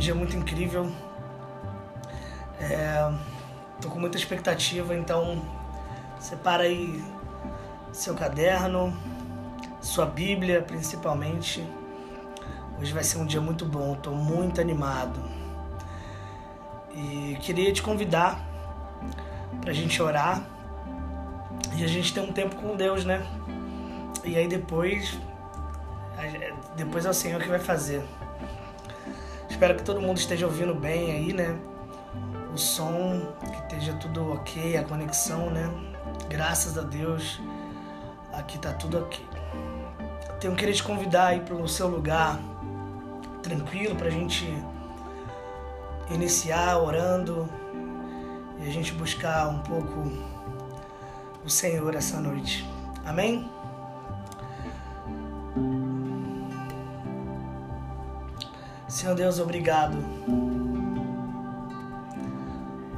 dia muito incrível. É, tô com muita expectativa, então separa aí seu caderno, sua Bíblia principalmente. Hoje vai ser um dia muito bom, tô muito animado. E queria te convidar pra gente orar e a gente ter um tempo com Deus, né? E aí depois depois é o Senhor que vai fazer. Espero que todo mundo esteja ouvindo bem aí, né? O som, que esteja tudo ok, a conexão, né? Graças a Deus, aqui tá tudo ok. Tenho querer te convidar aí para o seu lugar tranquilo pra gente iniciar orando e a gente buscar um pouco o Senhor essa noite. Amém? Senhor Deus, obrigado.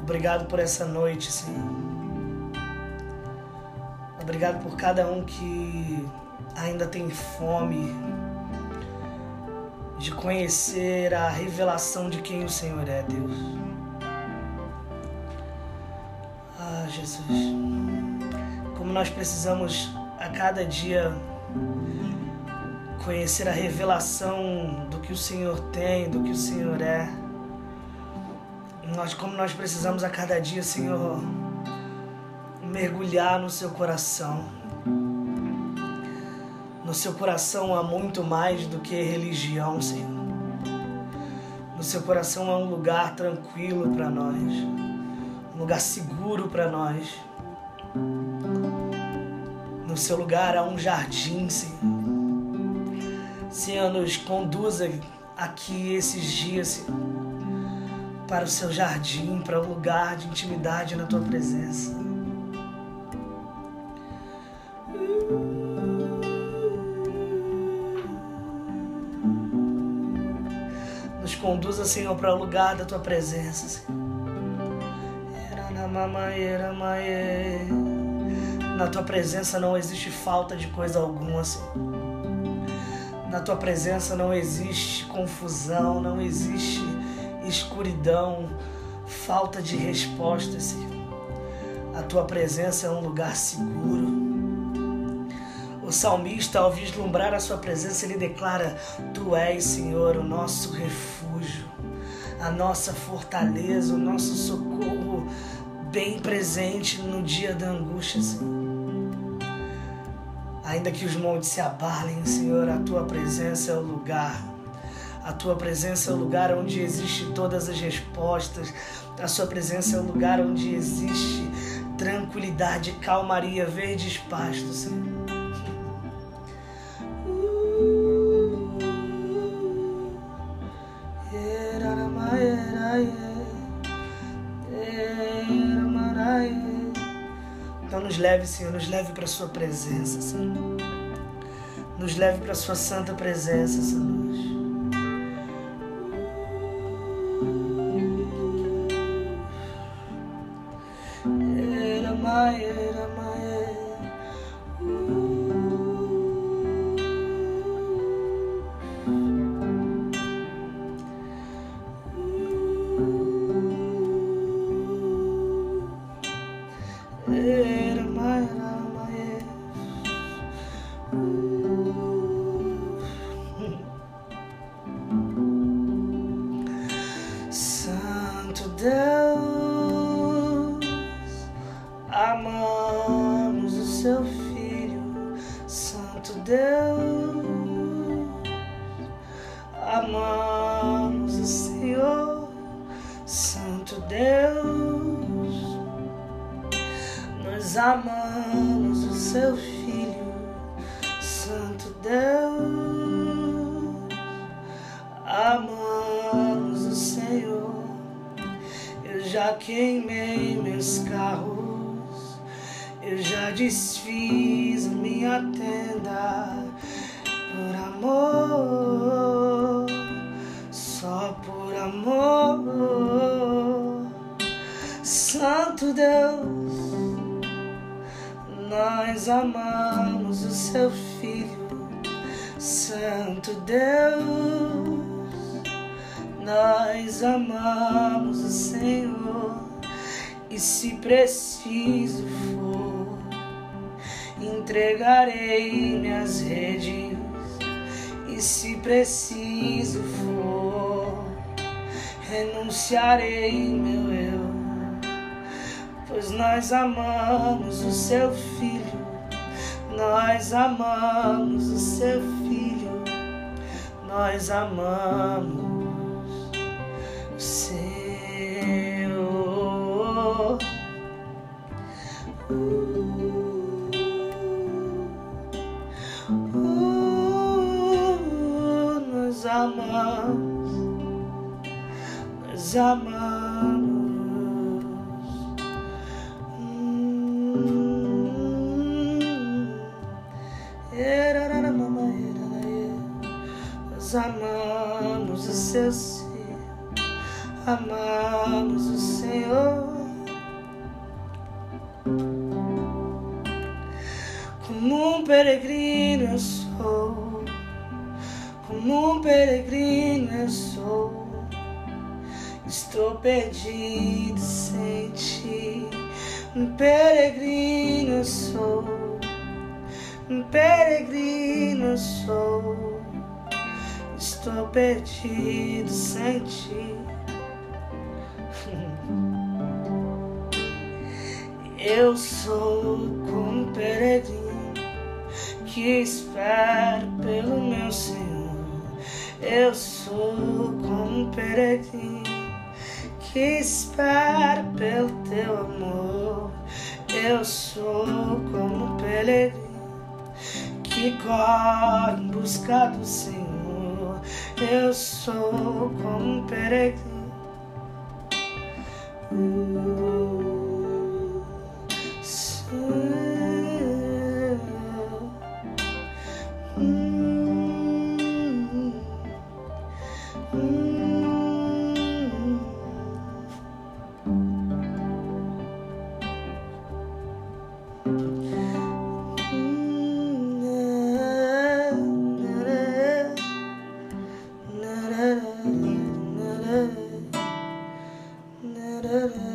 Obrigado por essa noite, Senhor. Obrigado por cada um que ainda tem fome de conhecer a revelação de quem o Senhor é, Deus. Ah, Jesus. Como nós precisamos a cada dia conhecer a revelação do que o Senhor tem, do que o Senhor é. Nós, como nós precisamos a cada dia, Senhor, mergulhar no seu coração. No seu coração há muito mais do que religião, Senhor. No seu coração há um lugar tranquilo para nós, um lugar seguro para nós. No seu lugar há um jardim, Senhor Senhor, nos conduza aqui esses dias, Senhor, para o seu jardim, para o um lugar de intimidade na tua presença. Nos conduza, Senhor, para o lugar da tua presença, Senhor. Na tua presença não existe falta de coisa alguma, Senhor. Na tua presença não existe confusão, não existe escuridão, falta de resposta, Senhor. A tua presença é um lugar seguro. O salmista, ao vislumbrar a sua presença, ele declara: Tu és, Senhor, o nosso refúgio, a nossa fortaleza, o nosso socorro bem presente no dia da angústia, Senhor. Ainda que os montes se abalem, Senhor, a tua presença é o lugar. A tua presença é o lugar onde existe todas as respostas. A sua presença é o lugar onde existe tranquilidade, calmaria, verdes pastos, Senhor. Leve, Senhor, nos leve para a Sua presença, Senhor. Nos leve para a Sua santa presença, Senhor. Se preciso for, entregarei minhas redes e se preciso for, renunciarei meu eu, pois nós amamos o seu filho, nós amamos o seu filho, nós amamos nós amamos. Nós amamos o seu ser, amamos o Senhor. Como um peregrino eu sou, como um peregrino eu sou. Estou perdido sem ti, um peregrino sou, um peregrino sou. Estou perdido sem ti. Eu sou como um peregrino que espera pelo meu Senhor. Eu sou como um peregrino que espera pelo teu amor. Eu sou como um peregrino que corre em busca do Senhor. Eu sou como um peregrino. Eu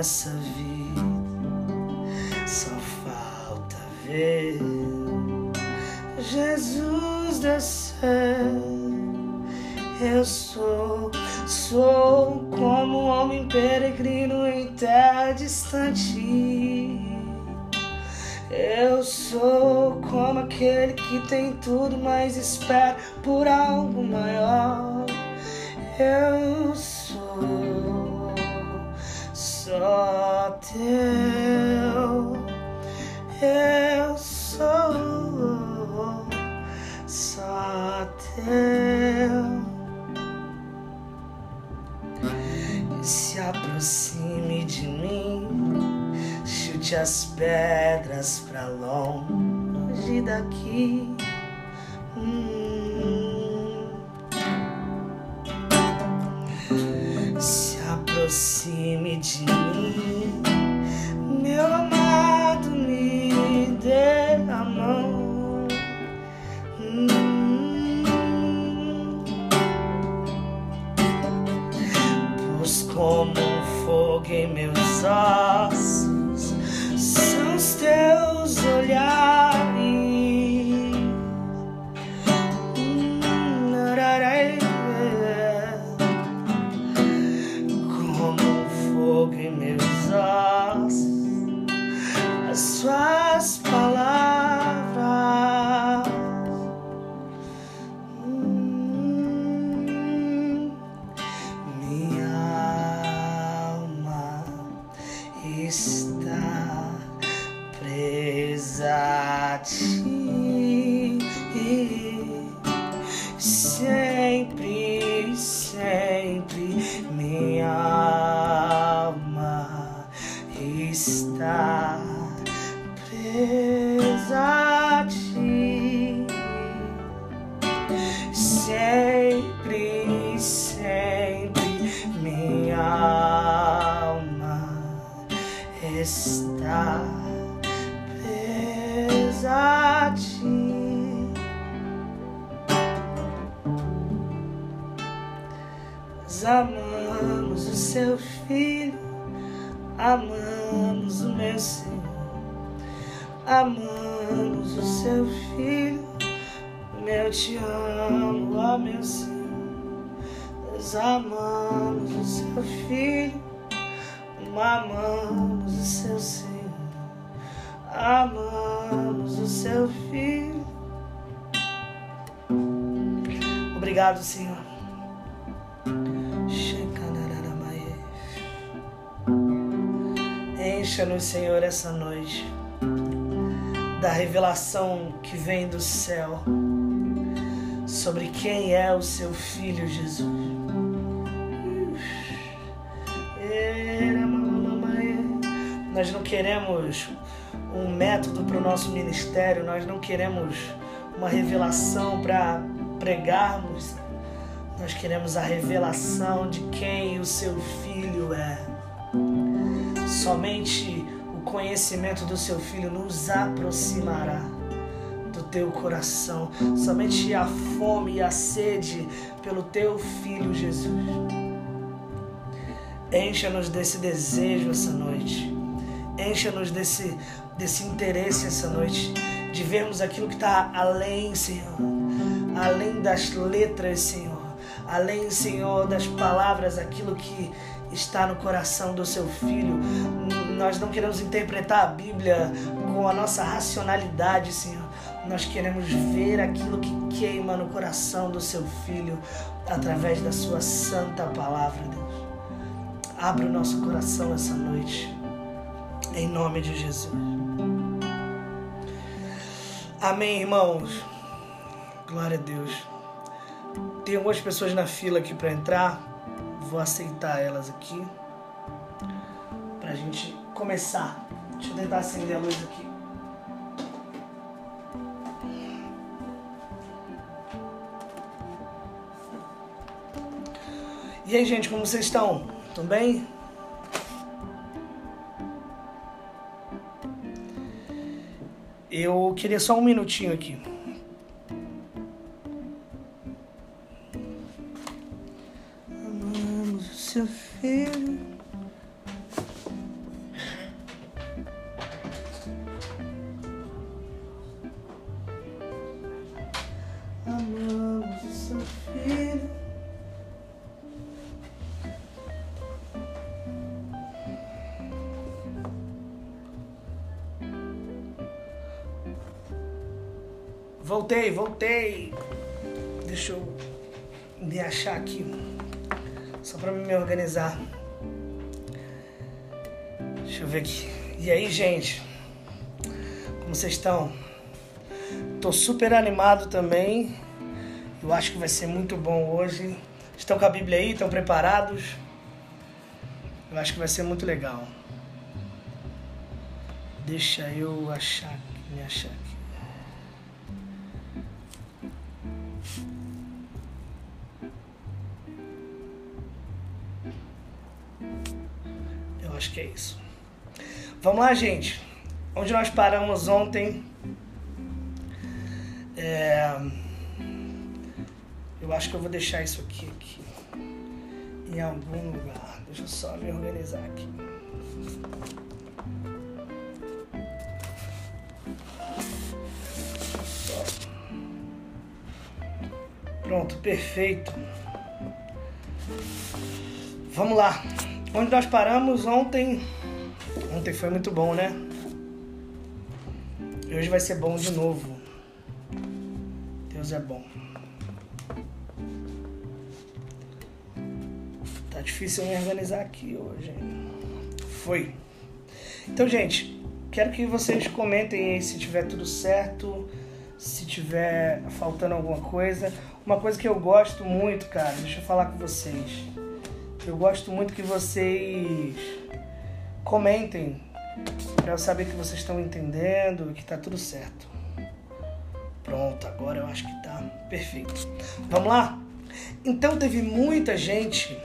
nessa vida, só falta ver Jesus descer. Eu sou Sou como um homem peregrino em terra distante. Eu sou como aquele que tem tudo, mas espera por algo maior. Nós amamos o seu filho, amamos o meu Senhor, amamos o seu filho, meu te amo, ó meu Senhor. Nós amamos o seu filho, amamos o seu Senhor, amamos o seu filho. Obrigado, Senhor. Encha-nos, Senhor, essa noite da revelação que vem do céu sobre quem é o seu Filho Jesus. Nós não queremos um método para o nosso ministério, nós não queremos uma revelação para pregarmos, nós queremos a revelação de quem o seu Filho é. Somente o conhecimento do seu Filho nos aproximará do teu coração. Somente a fome e a sede pelo teu Filho Jesus. Encha-nos desse desejo essa noite. Encha-nos desse, desse interesse essa noite de vermos aquilo que está além, Senhor. Além das letras, Senhor. Além, Senhor, das palavras, aquilo que está no coração do seu filho. Nós não queremos interpretar a Bíblia com a nossa racionalidade, Senhor. Nós queremos ver aquilo que queima no coração do seu filho através da sua santa palavra, Deus. Abra o nosso coração essa noite, em nome de Jesus. Amém, irmãos. Glória a Deus. Tem algumas pessoas na fila aqui para entrar. Vou aceitar elas aqui. Pra gente começar. Deixa eu tentar acender a luz aqui. E aí, gente, como vocês estão? Tudo bem? Eu queria só um minutinho aqui. Filho. Voltei, voltei. Deixa eu me achar aqui. Só pra me organizar. Deixa eu ver aqui. E aí, gente? Como vocês estão? Tô super animado também. Eu acho que vai ser muito bom hoje. Estão com a Bíblia aí? Estão preparados? Eu acho que vai ser muito legal. Deixa eu achar, me achar aqui. Acho que é isso. Vamos lá, gente. Onde nós paramos ontem? É... Eu acho que eu vou deixar isso aqui, aqui em algum lugar. Deixa eu só me organizar aqui. Pronto, perfeito. Vamos lá. Onde nós paramos ontem? Ontem foi muito bom, né? E hoje vai ser bom de novo. Deus é bom. Tá difícil me organizar aqui hoje. Foi. Então, gente, quero que vocês comentem aí se tiver tudo certo, se tiver faltando alguma coisa. Uma coisa que eu gosto muito, cara, deixa eu falar com vocês. Eu gosto muito que vocês comentem para eu saber que vocês estão entendendo e que tá tudo certo. Pronto, agora eu acho que tá perfeito. Vamos lá? Então teve muita gente.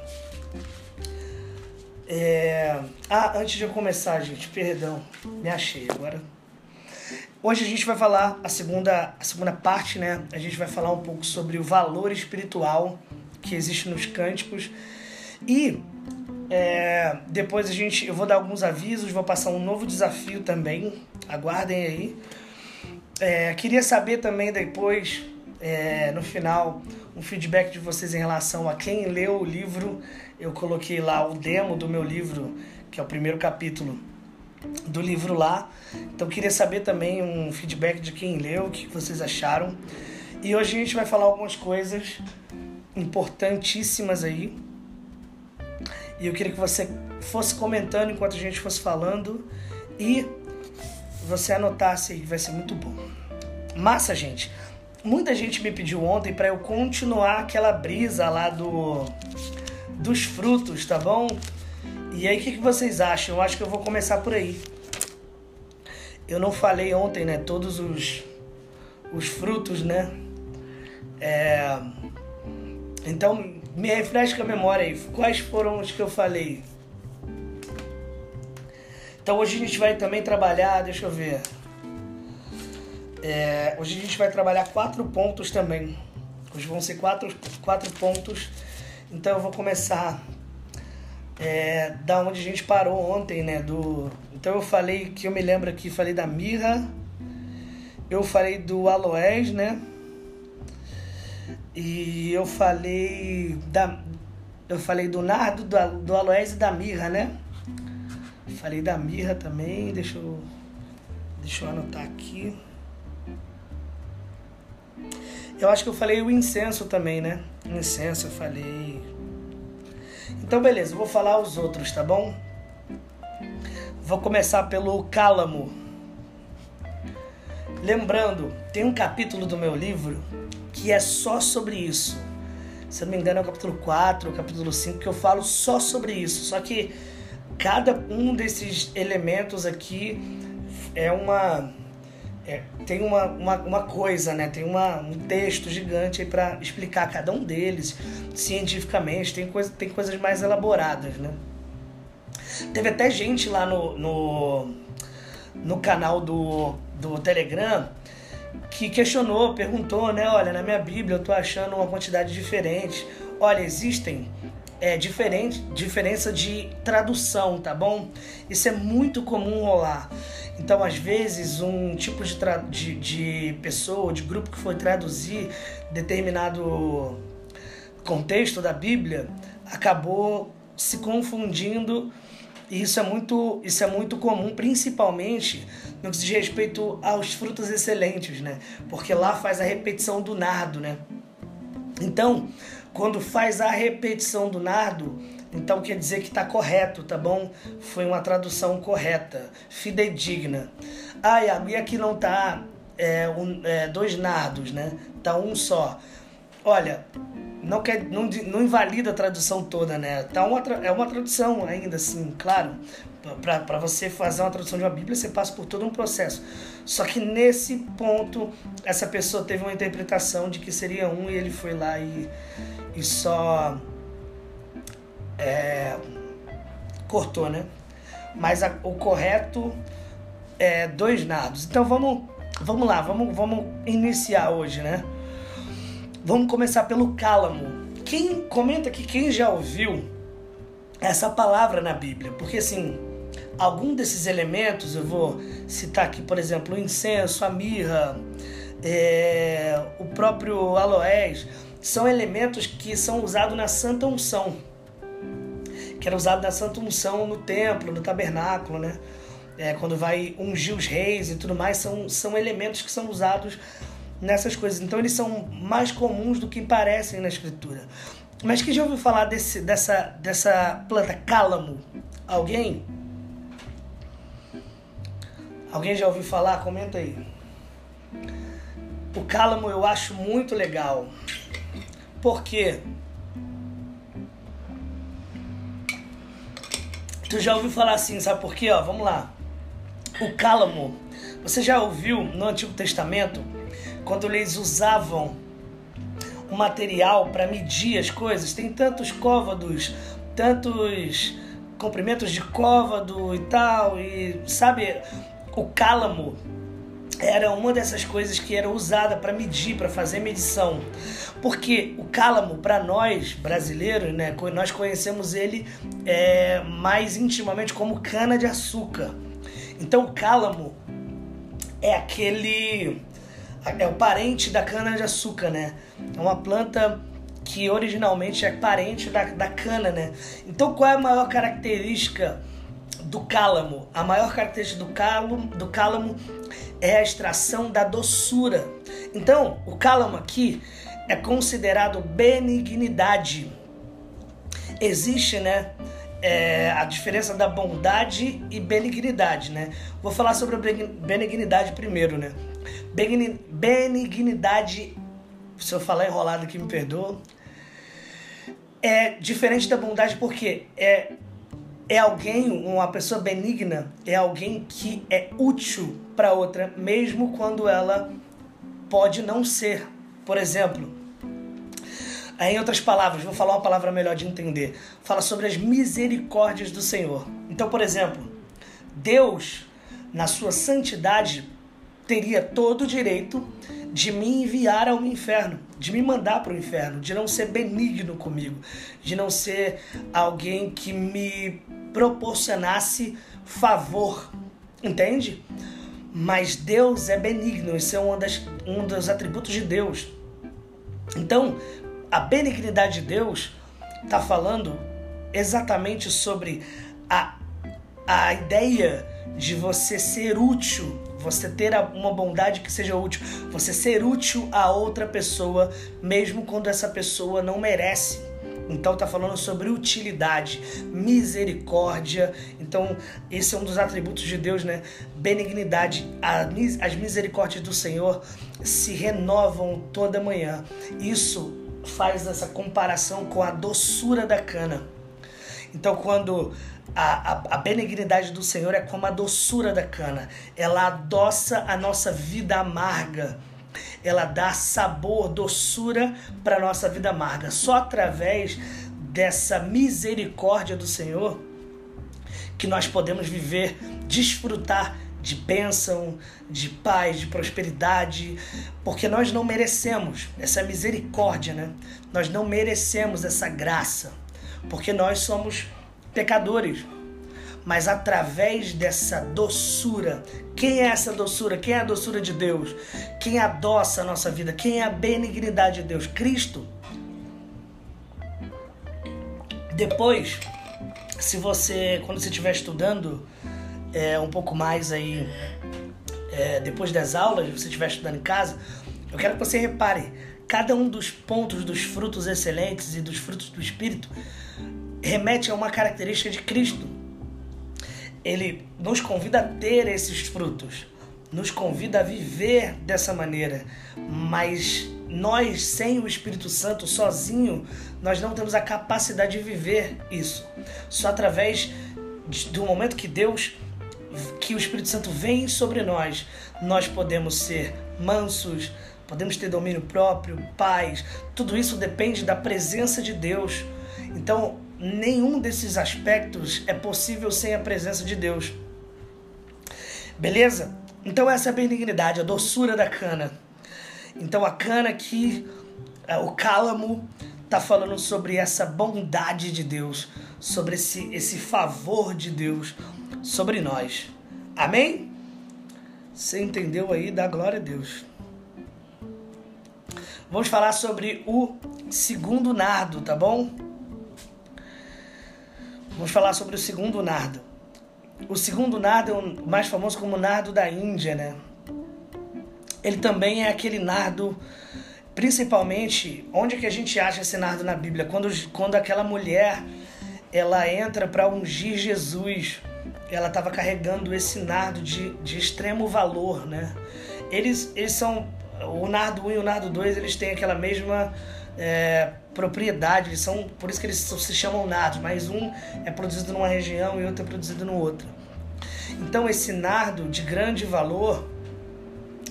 É... Ah, antes de eu começar, gente, perdão, me achei agora. Hoje a gente vai falar a segunda, a segunda parte, né? A gente vai falar um pouco sobre o valor espiritual que existe nos cânticos e é, depois a gente, eu vou dar alguns avisos, vou passar um novo desafio também. Aguardem aí. É, queria saber também depois, é, no final, um feedback de vocês em relação a quem leu o livro. Eu coloquei lá o demo do meu livro, que é o primeiro capítulo do livro lá. Então queria saber também um feedback de quem leu, o que vocês acharam. E hoje a gente vai falar algumas coisas importantíssimas aí e eu queria que você fosse comentando enquanto a gente fosse falando e você anotasse vai ser muito bom. Massa, gente. Muita gente me pediu ontem para eu continuar aquela brisa lá do dos frutos, tá bom? E aí, o que, que vocês acham? Eu acho que eu vou começar por aí. Eu não falei ontem, né? Todos os, os frutos, né? É... Então, me refresca a memória aí. Quais foram os que eu falei? Então hoje a gente vai também trabalhar, deixa eu ver. É, hoje a gente vai trabalhar quatro pontos também. Hoje vão ser quatro, quatro pontos. Então eu vou começar é, da onde a gente parou ontem, né? Do, então eu falei que eu me lembro aqui, falei da mirra, eu falei do aloés, né? E eu falei da eu falei do nardo, do, do aloés e da mirra, né? Falei da mirra também, deixa eu deixa eu anotar aqui. Eu acho que eu falei o incenso também, né? Incenso eu falei. Então beleza, vou falar os outros, tá bom? Vou começar pelo cálamo. Lembrando, tem um capítulo do meu livro que é só sobre isso. Se eu não me engano, é o capítulo 4, o capítulo 5, que eu falo só sobre isso. Só que cada um desses elementos aqui é uma. É, tem uma, uma, uma, coisa, né? Tem uma, um texto gigante aí para explicar cada um deles cientificamente. Tem, coisa, tem coisas mais elaboradas, né? Teve até gente lá no, no, no canal do, do Telegram que questionou, perguntou, né? Olha, na minha Bíblia eu tô achando uma quantidade diferente. Olha, existem é, diferente, diferença de tradução, tá bom? Isso é muito comum rolar. Então, às vezes, um tipo de, de, de pessoa, de grupo que foi traduzir determinado contexto da Bíblia acabou se confundindo e isso é muito, isso é muito comum, principalmente no que diz respeito aos frutos excelentes, né? Porque lá faz a repetição do nardo, né? Então, quando faz a repetição do nardo, então quer dizer que está correto, tá bom? Foi uma tradução correta, fidedigna. Ah, e aqui não tá é, um, é, dois nardos, né? Tá um só. Olha, não, quer, não, não invalida a tradução toda, né? Tá uma, é uma tradução ainda assim, claro. Para você fazer uma tradução de uma Bíblia, você passa por todo um processo. Só que nesse ponto, essa pessoa teve uma interpretação de que seria um e ele foi lá e, e só é, cortou, né? Mas a, o correto é dois nados. Então vamos, vamos lá, vamos, vamos iniciar hoje, né? Vamos começar pelo cálamo. Quem comenta que quem já ouviu essa palavra na Bíblia? Porque assim, algum desses elementos, eu vou citar aqui, por exemplo, o incenso, a mirra, é, o próprio aloés, são elementos que são usados na Santa Unção, que era usado na Santa Unção no templo, no tabernáculo, né? É, quando vai ungir os reis e tudo mais, são, são elementos que são usados nessas coisas. Então eles são mais comuns do que parecem na escritura. Mas quem já ouviu falar desse, dessa, dessa planta cálamo? Alguém? Alguém já ouviu falar? Comenta aí. O cálamo eu acho muito legal. Por quê? Tu já ouviu falar assim, sabe por quê? Ó, vamos lá. O cálamo, você já ouviu no Antigo Testamento quando eles usavam um material para medir as coisas? Tem tantos côvados, tantos comprimentos de côvado e tal, e sabe, o cálamo era uma dessas coisas que era usada para medir, para fazer medição. Porque o cálamo, para nós brasileiros, né, nós conhecemos ele é, mais intimamente como cana de açúcar. Então o cálamo é aquele é o parente da cana de açúcar, né? É uma planta que originalmente é parente da, da cana, né? Então qual é a maior característica do cálamo? A maior característica do cálamo, do cálamo é a extração da doçura. Então, o cálamo aqui é considerado benignidade. Existe, né? É, a diferença da bondade e benignidade, né? Vou falar sobre a benignidade primeiro, né? Benignidade, se eu falar enrolado aqui, me perdoa. É diferente da bondade porque é é alguém, uma pessoa benigna, é alguém que é útil para outra, mesmo quando ela pode não ser. Por exemplo, em outras palavras, vou falar uma palavra melhor de entender. Fala sobre as misericórdias do Senhor. Então, por exemplo, Deus, na sua santidade, teria todo o direito de me enviar ao inferno, de me mandar para o inferno, de não ser benigno comigo, de não ser alguém que me proporcionasse favor, entende? Mas Deus é benigno, isso é um, das, um dos atributos de Deus. Então, a benignidade de Deus está falando exatamente sobre a, a ideia de você ser útil, você ter uma bondade que seja útil, você ser útil a outra pessoa, mesmo quando essa pessoa não merece. Então está falando sobre utilidade, misericórdia. Então esse é um dos atributos de Deus, né? Benignidade. As misericórdias do Senhor se renovam toda manhã. Isso faz essa comparação com a doçura da cana. Então quando a, a, a, benignidade do Senhor é como a doçura da cana. Ela adoça a nossa vida amarga ela dá sabor, doçura para nossa vida amarga. Só através dessa misericórdia do Senhor que nós podemos viver, desfrutar de bênção, de paz, de prosperidade, porque nós não merecemos essa misericórdia, né? Nós não merecemos essa graça, porque nós somos pecadores mas através dessa doçura. Quem é essa doçura? Quem é a doçura de Deus? Quem adoça a nossa vida? Quem é a benignidade de Deus? Cristo. Depois, se você, quando você estiver estudando é, um pouco mais aí, é, depois das aulas, você estiver estudando em casa, eu quero que você repare cada um dos pontos dos frutos excelentes e dos frutos do Espírito remete a uma característica de Cristo ele nos convida a ter esses frutos, nos convida a viver dessa maneira, mas nós, sem o Espírito Santo, sozinho, nós não temos a capacidade de viver isso. Só através do momento que Deus, que o Espírito Santo vem sobre nós, nós podemos ser mansos, podemos ter domínio próprio, paz. Tudo isso depende da presença de Deus. Então, nenhum desses aspectos é possível sem a presença de Deus. Beleza? Então essa é a benignidade, a doçura da cana. Então a cana aqui, é, o cálamo, está falando sobre essa bondade de Deus, sobre esse, esse favor de Deus sobre nós. Amém? Você entendeu aí? Dá glória a Deus. Vamos falar sobre o segundo nardo, tá bom? Vamos falar sobre o segundo nardo. O segundo nardo é o mais famoso como nardo da Índia, né? Ele também é aquele nardo, principalmente, onde que a gente acha esse nardo na Bíblia? Quando, quando aquela mulher ela entra para ungir Jesus ela estava carregando esse nardo de, de extremo valor, né? Eles, eles são o nardo 1 e o nardo 2, eles têm aquela mesma é, propriedade, eles são, por isso que eles se chamam nardos, mas um é produzido numa região e outro é produzido no outra. Então esse nardo de grande valor,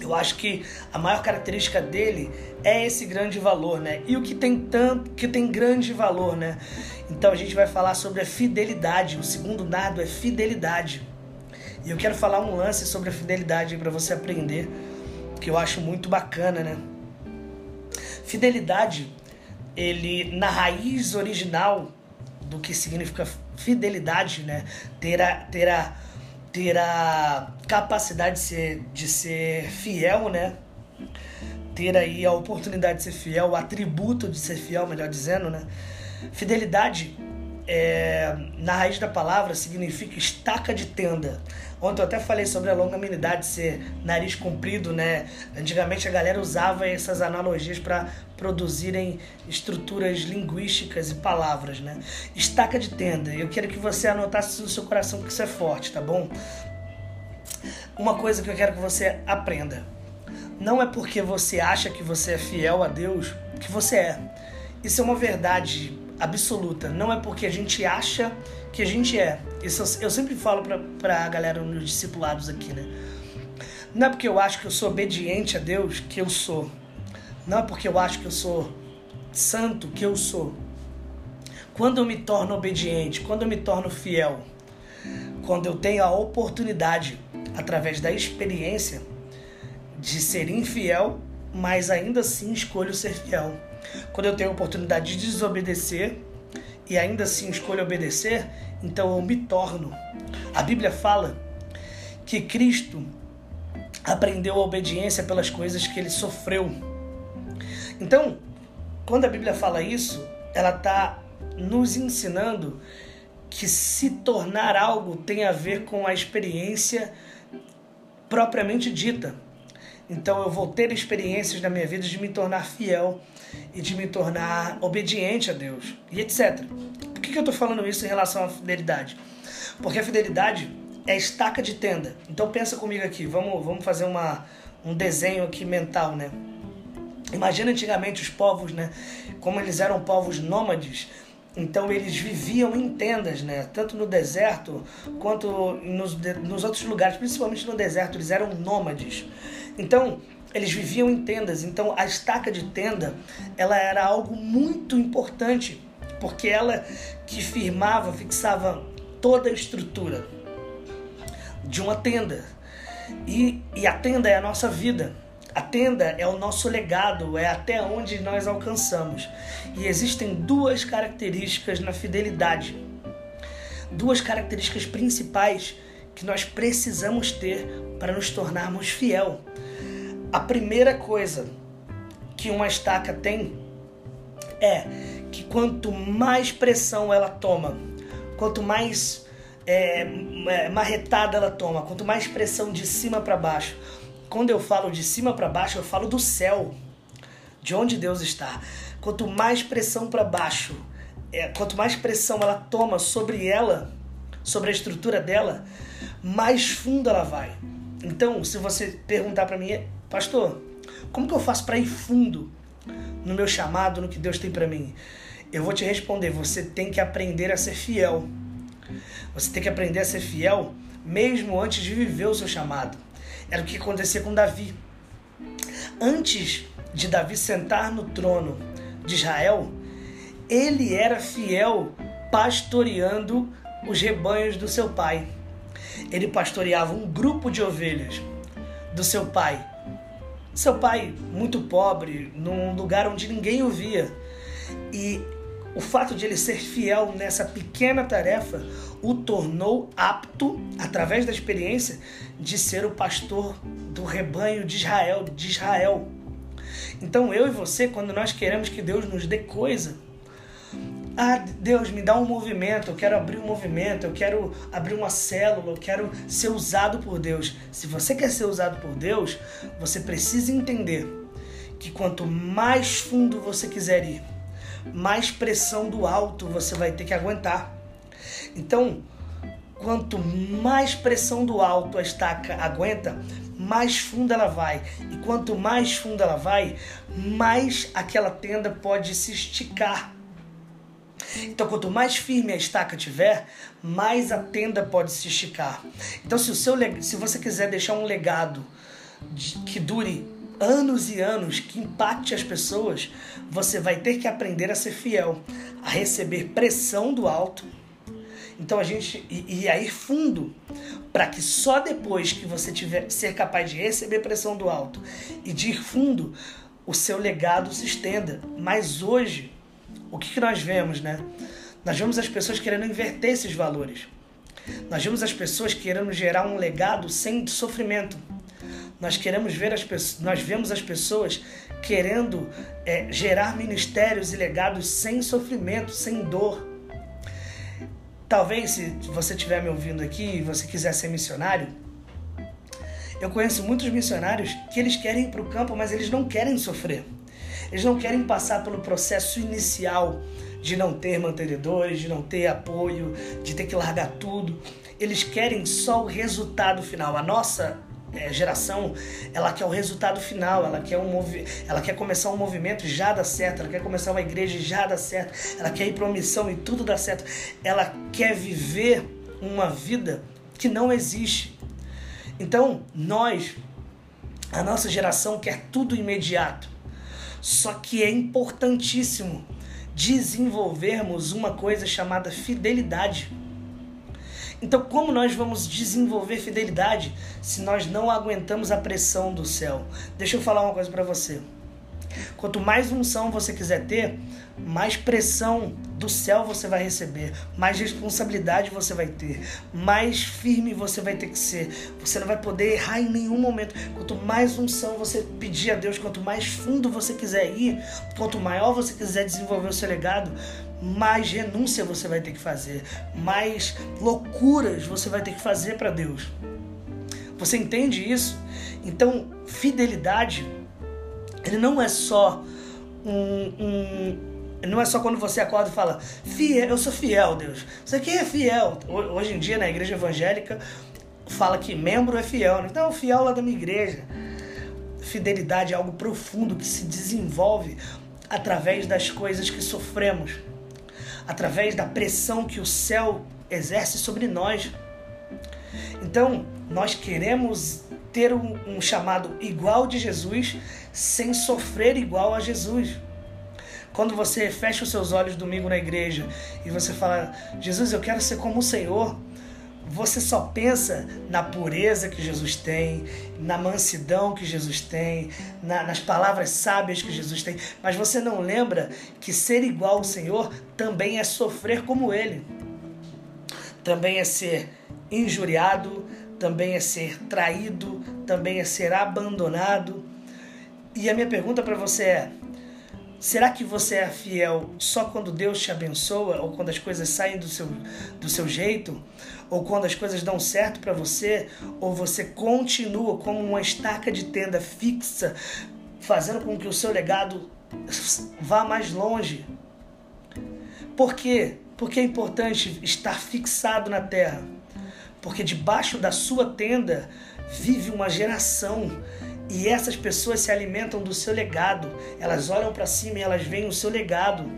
eu acho que a maior característica dele é esse grande valor, né? E o que tem tanto, que tem grande valor, né? Então a gente vai falar sobre a fidelidade. O segundo nardo é fidelidade. E eu quero falar um lance sobre a fidelidade para você aprender, que eu acho muito bacana, né? Fidelidade, ele na raiz original do que significa fidelidade, né? Ter a, ter a, ter a capacidade de ser, de ser fiel, né? Ter aí a oportunidade de ser fiel, o atributo de ser fiel, melhor dizendo, né? Fidelidade, é, na raiz da palavra, significa estaca de tenda. Ontem eu até falei sobre a longanimidade ser nariz comprido, né? Antigamente a galera usava essas analogias para produzirem estruturas linguísticas e palavras, né? Estaca de tenda. Eu quero que você anotasse no seu coração que isso é forte, tá bom? Uma coisa que eu quero que você aprenda. Não é porque você acha que você é fiel a Deus que você é. Isso é uma verdade absoluta. Não é porque a gente acha que a gente é. Isso eu, sempre falo pra, pra galera nos discipulados aqui, né? Não é porque eu acho que eu sou obediente a Deus que eu sou. Não é porque eu acho que eu sou santo que eu sou. Quando eu me torno obediente, quando eu me torno fiel, quando eu tenho a oportunidade, através da experiência, de ser infiel, mas ainda assim escolho ser fiel. Quando eu tenho a oportunidade de desobedecer e ainda assim escolho obedecer, então eu me torno. A Bíblia fala que Cristo aprendeu a obediência pelas coisas que ele sofreu. Então, quando a Bíblia fala isso, ela está nos ensinando que se tornar algo tem a ver com a experiência propriamente dita. Então eu vou ter experiências na minha vida de me tornar fiel e de me tornar obediente a Deus e etc. Por que, que eu estou falando isso em relação à fidelidade? Porque a fidelidade é estaca de tenda. Então pensa comigo aqui, vamos, vamos fazer uma, um desenho aqui mental, né? Imagina antigamente os povos, né? Como eles eram povos nômades, então eles viviam em tendas, né? Tanto no deserto quanto nos, nos outros lugares, principalmente no deserto, eles eram nômades. Então eles viviam em tendas. Então a estaca de tenda, ela era algo muito importante, porque ela que firmava, fixava toda a estrutura de uma tenda. E, e a tenda é a nossa vida. A tenda é o nosso legado, é até onde nós alcançamos. E existem duas características na fidelidade. Duas características principais que nós precisamos ter para nos tornarmos fiel. A primeira coisa que uma estaca tem é que quanto mais pressão ela toma, quanto mais é, é marretada ela toma, quanto mais pressão de cima para baixo, quando eu falo de cima para baixo, eu falo do céu, de onde Deus está. Quanto mais pressão para baixo, é, quanto mais pressão ela toma sobre ela, sobre a estrutura dela, mais fundo ela vai. Então, se você perguntar para mim, pastor, como que eu faço para ir fundo no meu chamado, no que Deus tem para mim? Eu vou te responder, você tem que aprender a ser fiel. Você tem que aprender a ser fiel mesmo antes de viver o seu chamado. Era o que acontecia com Davi. Antes de Davi sentar no trono de Israel, ele era fiel pastoreando os rebanhos do seu pai. Ele pastoreava um grupo de ovelhas do seu pai. Seu pai, muito pobre, num lugar onde ninguém o via. E o fato de ele ser fiel nessa pequena tarefa o tornou apto, através da experiência, de ser o pastor do rebanho de Israel, de Israel. Então eu e você, quando nós queremos que Deus nos dê coisa, ah, Deus, me dá um movimento, eu quero abrir um movimento, eu quero abrir uma célula, eu quero ser usado por Deus. Se você quer ser usado por Deus, você precisa entender que quanto mais fundo você quiser ir, mais pressão do alto você vai ter que aguentar. Então, quanto mais pressão do alto a estaca aguenta, mais fundo ela vai. E quanto mais fundo ela vai, mais aquela tenda pode se esticar. Então, quanto mais firme a estaca tiver, mais a tenda pode se esticar. Então, se, o seu, se você quiser deixar um legado de, que dure anos e anos, que impacte as pessoas, você vai ter que aprender a ser fiel, a receber pressão do alto. Então a gente e, e aí fundo para que só depois que você tiver ser capaz de receber pressão do alto e de ir fundo, o seu legado se estenda. Mas hoje, o que, que nós vemos, né? Nós vemos as pessoas querendo inverter esses valores. Nós vemos as pessoas querendo gerar um legado sem sofrimento. Nós queremos ver as pessoas, nós vemos as pessoas querendo é, gerar ministérios e legados sem sofrimento, sem dor. Talvez se você estiver me ouvindo aqui e você quiser ser missionário, eu conheço muitos missionários que eles querem ir para o campo, mas eles não querem sofrer. Eles não querem passar pelo processo inicial de não ter mantenedores, de não ter apoio, de ter que largar tudo. Eles querem só o resultado final. A nossa é, geração, ela quer o resultado final, ela quer, um movi ela quer começar um movimento e já dá certo, ela quer começar uma igreja e já dá certo, ela quer ir para uma missão e tudo dá certo, ela quer viver uma vida que não existe. Então, nós, a nossa geração quer tudo imediato. Só que é importantíssimo desenvolvermos uma coisa chamada fidelidade. Então, como nós vamos desenvolver fidelidade se nós não aguentamos a pressão do céu? Deixa eu falar uma coisa para você. Quanto mais unção você quiser ter, mais pressão do céu você vai receber, mais responsabilidade você vai ter, mais firme você vai ter que ser. Você não vai poder errar em nenhum momento. Quanto mais unção você pedir a Deus, quanto mais fundo você quiser ir, quanto maior você quiser desenvolver o seu legado, mais renúncia você vai ter que fazer, mais loucuras você vai ter que fazer para Deus. Você entende isso? Então, fidelidade, ele não é só um, um não é só quando você acorda e fala, fiel, eu sou fiel, Deus. Você aqui é fiel. Hoje em dia, na igreja evangélica, fala que membro é fiel. Então, fiel lá da minha igreja. Fidelidade é algo profundo que se desenvolve através das coisas que sofremos através da pressão que o céu exerce sobre nós. Então, nós queremos ter um, um, chamado igual de Jesus sem sofrer igual a Jesus. Quando você fecha os seus olhos domingo na igreja e você fala, Jesus, eu quero ser como o Senhor, você só pensa na pureza que Jesus tem, na mansidão que Jesus tem, na, nas palavras sábias que Jesus tem, mas você não lembra que ser igual ao Senhor também é sofrer como Ele, também é ser injuriado, também é ser traído, também é ser abandonado. E a minha pergunta para você é: Será que você é fiel só quando Deus te abençoa ou quando as coisas saem do seu, do seu jeito? Ou quando as coisas dão certo para você? Ou você continua como uma estaca de tenda fixa, fazendo com que o seu legado vá mais longe? Por quê? Porque é importante estar fixado na terra. Porque debaixo da sua tenda vive uma geração e essas pessoas se alimentam do seu legado. Elas olham para cima e elas veem o seu legado.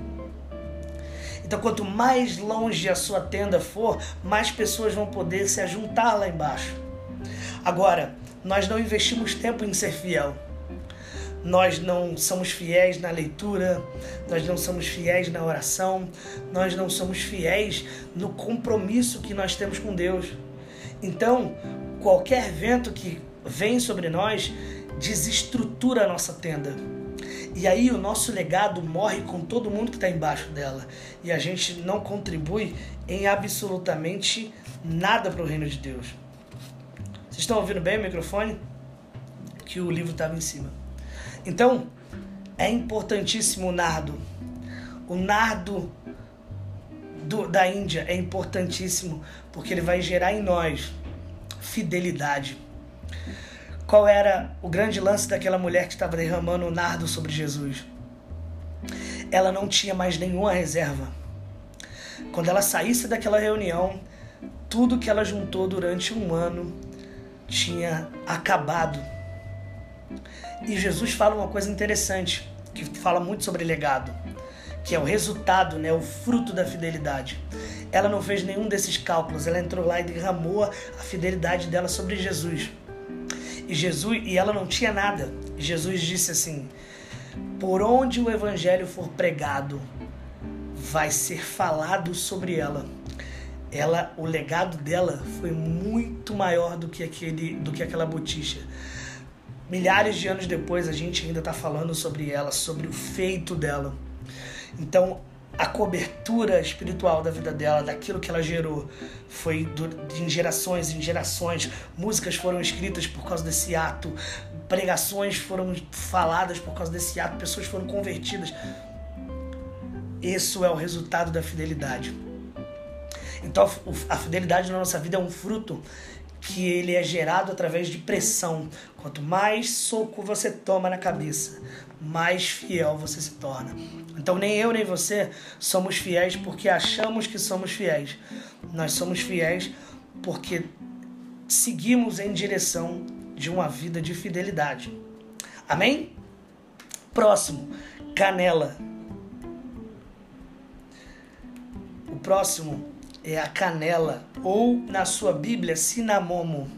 Então, quanto mais longe a sua tenda for, mais pessoas vão poder se ajuntar lá embaixo. Agora, nós não investimos tempo em ser fiel. Nós não somos fiéis na leitura, nós não somos fiéis na oração, nós não somos fiéis no compromisso que nós temos com Deus. Então, qualquer vento que vem sobre nós desestrutura a nossa tenda. E aí o nosso legado morre com todo mundo que está embaixo dela. E a gente não contribui em absolutamente nada para o reino de Deus. Vocês estão ouvindo bem o microfone? Que o livro estava em cima. Então, é importantíssimo o nardo. O nardo do, da Índia é importantíssimo porque ele vai gerar em nós fidelidade. Qual era o grande lance daquela mulher que estava derramando o nardo sobre Jesus? Ela não tinha mais nenhuma reserva. Quando ela saísse daquela reunião, tudo que ela juntou durante um ano tinha acabado. E Jesus fala uma coisa interessante, que fala muito sobre legado, que é o resultado, né, o fruto da fidelidade. Ela não fez nenhum desses cálculos, ela entrou lá e derramou a fidelidade dela sobre Jesus. E Jesus e ela não tinha nada. Jesus disse assim: Por onde o evangelho for pregado, vai ser falado sobre ela. Ela, o legado dela foi muito maior do que aquele, do que aquela boticha. Milhares de anos depois, a gente ainda está falando sobre ela, sobre o feito dela. Então, a cobertura espiritual da vida dela, daquilo que ela gerou, foi de gerações em gerações. Músicas foram escritas por causa desse ato, pregações foram faladas por causa desse ato, pessoas foram convertidas. Isso é o resultado da fidelidade. Então, a fidelidade na nossa vida é um fruto que ele é gerado através de pressão. Quanto mais soco você toma na cabeça, mais fiel você se torna. Então nem eu nem você somos fiéis porque achamos que somos fiéis. Nós somos fiéis porque seguimos em direção de uma vida de fidelidade. Amém? Próximo, canela. O próximo é a canela, ou na sua Bíblia, cinamomo.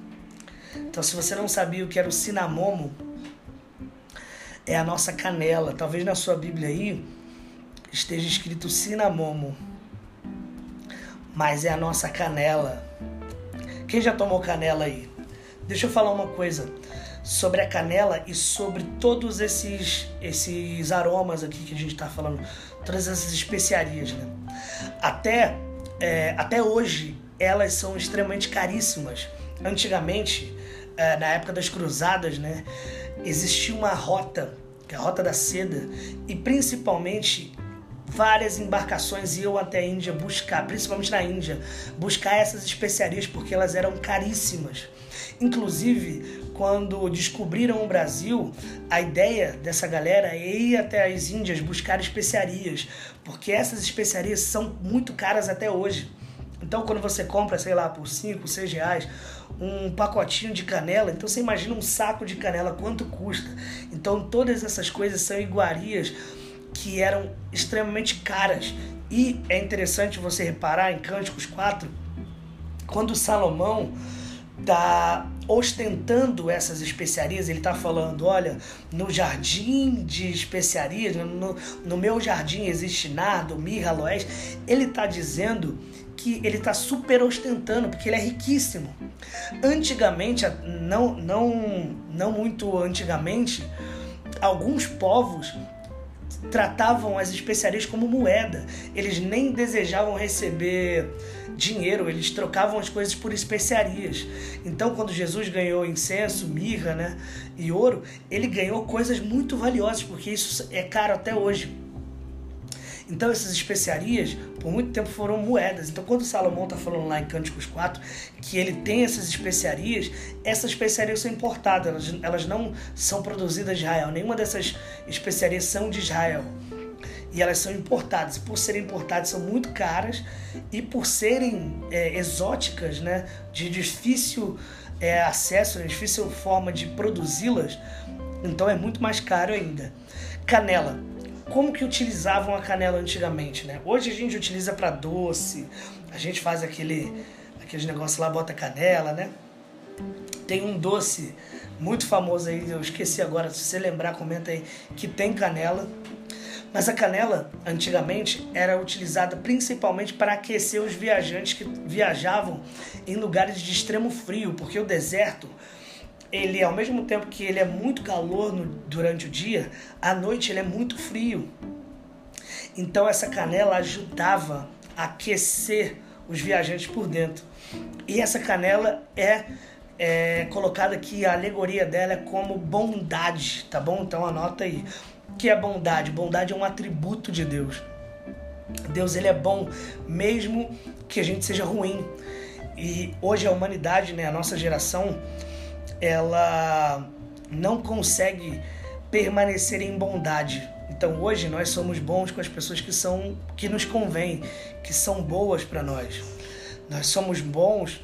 Então, se você não sabia o que era o cinamomo, é a nossa canela. Talvez na sua Bíblia aí esteja escrito cinamomo, mas é a nossa canela. Quem já tomou canela aí? Deixa eu falar uma coisa sobre a canela e sobre todos esses esses aromas aqui que a gente está falando, todas essas especiarias, né? Até é, até hoje elas são extremamente caríssimas. Antigamente, é, na época das cruzadas, né, existia uma rota, que é a Rota da Seda, e principalmente várias embarcações iam até a Índia buscar, principalmente na Índia, buscar essas especiarias porque elas eram caríssimas. Inclusive, quando descobriram o Brasil, a ideia dessa galera é ir até as Índias buscar especiarias, porque essas especiarias são muito caras até hoje. Então, quando você compra, sei lá, por 5, 6 reais, um pacotinho de canela, então você imagina um saco de canela, quanto custa. Então, todas essas coisas são iguarias que eram extremamente caras. E é interessante você reparar em Cânticos 4, quando Salomão está ostentando essas especiarias, ele está falando: olha, no jardim de especiarias, no, no meu jardim existe nada, mirra, aloés. Ele está dizendo que ele está super ostentando, porque ele é riquíssimo. Antigamente, não, não, não muito antigamente, alguns povos tratavam as especiarias como moeda. Eles nem desejavam receber dinheiro, eles trocavam as coisas por especiarias. Então, quando Jesus ganhou incenso, mirra né, e ouro, ele ganhou coisas muito valiosas, porque isso é caro até hoje. Então essas especiarias, por muito tempo, foram moedas. Então quando Salomão está falando lá em Cânticos 4 que ele tem essas especiarias, essas especiarias são importadas, elas, elas não são produzidas de Israel. Nenhuma dessas especiarias são de Israel. E elas são importadas. E por serem importadas, são muito caras. E por serem é, exóticas, né, de difícil é, acesso, de difícil forma de produzi-las, então é muito mais caro ainda. Canela como que utilizavam a canela antigamente, né? Hoje a gente utiliza para doce, a gente faz aquele aqueles negócios lá, bota canela, né? Tem um doce muito famoso aí, eu esqueci agora, se você lembrar, comenta aí, que tem canela. Mas a canela, antigamente, era utilizada principalmente para aquecer os viajantes que viajavam em lugares de extremo frio, porque o deserto ele ao mesmo tempo que ele é muito calor no, durante o dia, à noite ele é muito frio. Então essa canela ajudava a aquecer os viajantes por dentro. E essa canela é, é colocada aqui, a alegoria dela é como bondade, tá bom? Então anota aí. O que é bondade? Bondade é um atributo de Deus. Deus ele é bom mesmo que a gente seja ruim. E hoje a humanidade, né, a nossa geração, ela não consegue permanecer em bondade. Então hoje nós somos bons com as pessoas que são que nos convêm, que são boas para nós. Nós somos bons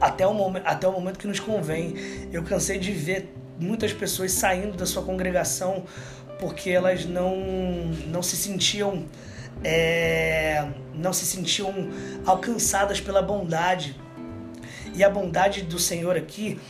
até o, momento, até o momento que nos convém. Eu cansei de ver muitas pessoas saindo da sua congregação porque elas não, não se sentiam é, não se sentiam alcançadas pela bondade. E a bondade do Senhor aqui,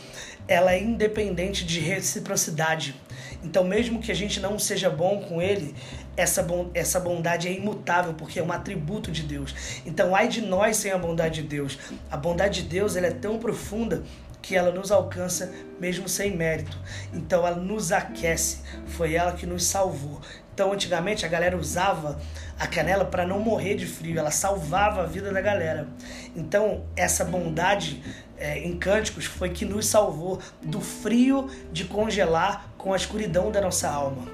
ela é independente de reciprocidade. Então, mesmo que a gente não seja bom com Ele, essa, essa bondade é imutável, porque é um atributo de Deus. Então, ai de nós sem a bondade de Deus. A bondade de Deus ela é tão profunda que ela nos alcança mesmo sem mérito. Então, ela nos aquece. Foi ela que nos salvou. Então, antigamente, a galera usava a canela para não morrer de frio, ela salvava a vida da galera. Então, essa bondade é, em cânticos foi que nos salvou do frio de congelar com a escuridão da nossa alma.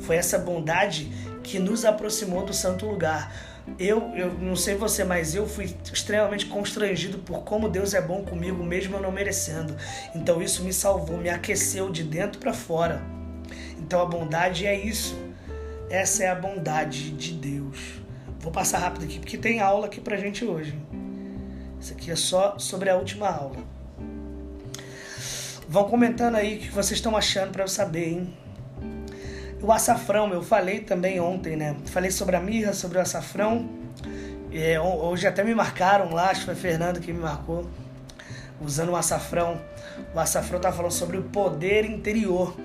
Foi essa bondade que nos aproximou do santo lugar. Eu, eu não sei você, mas eu fui extremamente constrangido por como Deus é bom comigo, mesmo eu não merecendo. Então isso me salvou, me aqueceu de dentro para fora. Então a bondade é isso. Essa é a bondade de Deus. Vou passar rápido aqui porque tem aula aqui pra gente hoje. Isso aqui é só sobre a última aula. Vão comentando aí o que vocês estão achando para eu saber, hein? O açafrão, eu falei também ontem, né? Falei sobre a mirra, sobre o açafrão. É, hoje até me marcaram lá, acho que foi Fernando que me marcou, usando o açafrão. O açafrão tá falando sobre o poder interior,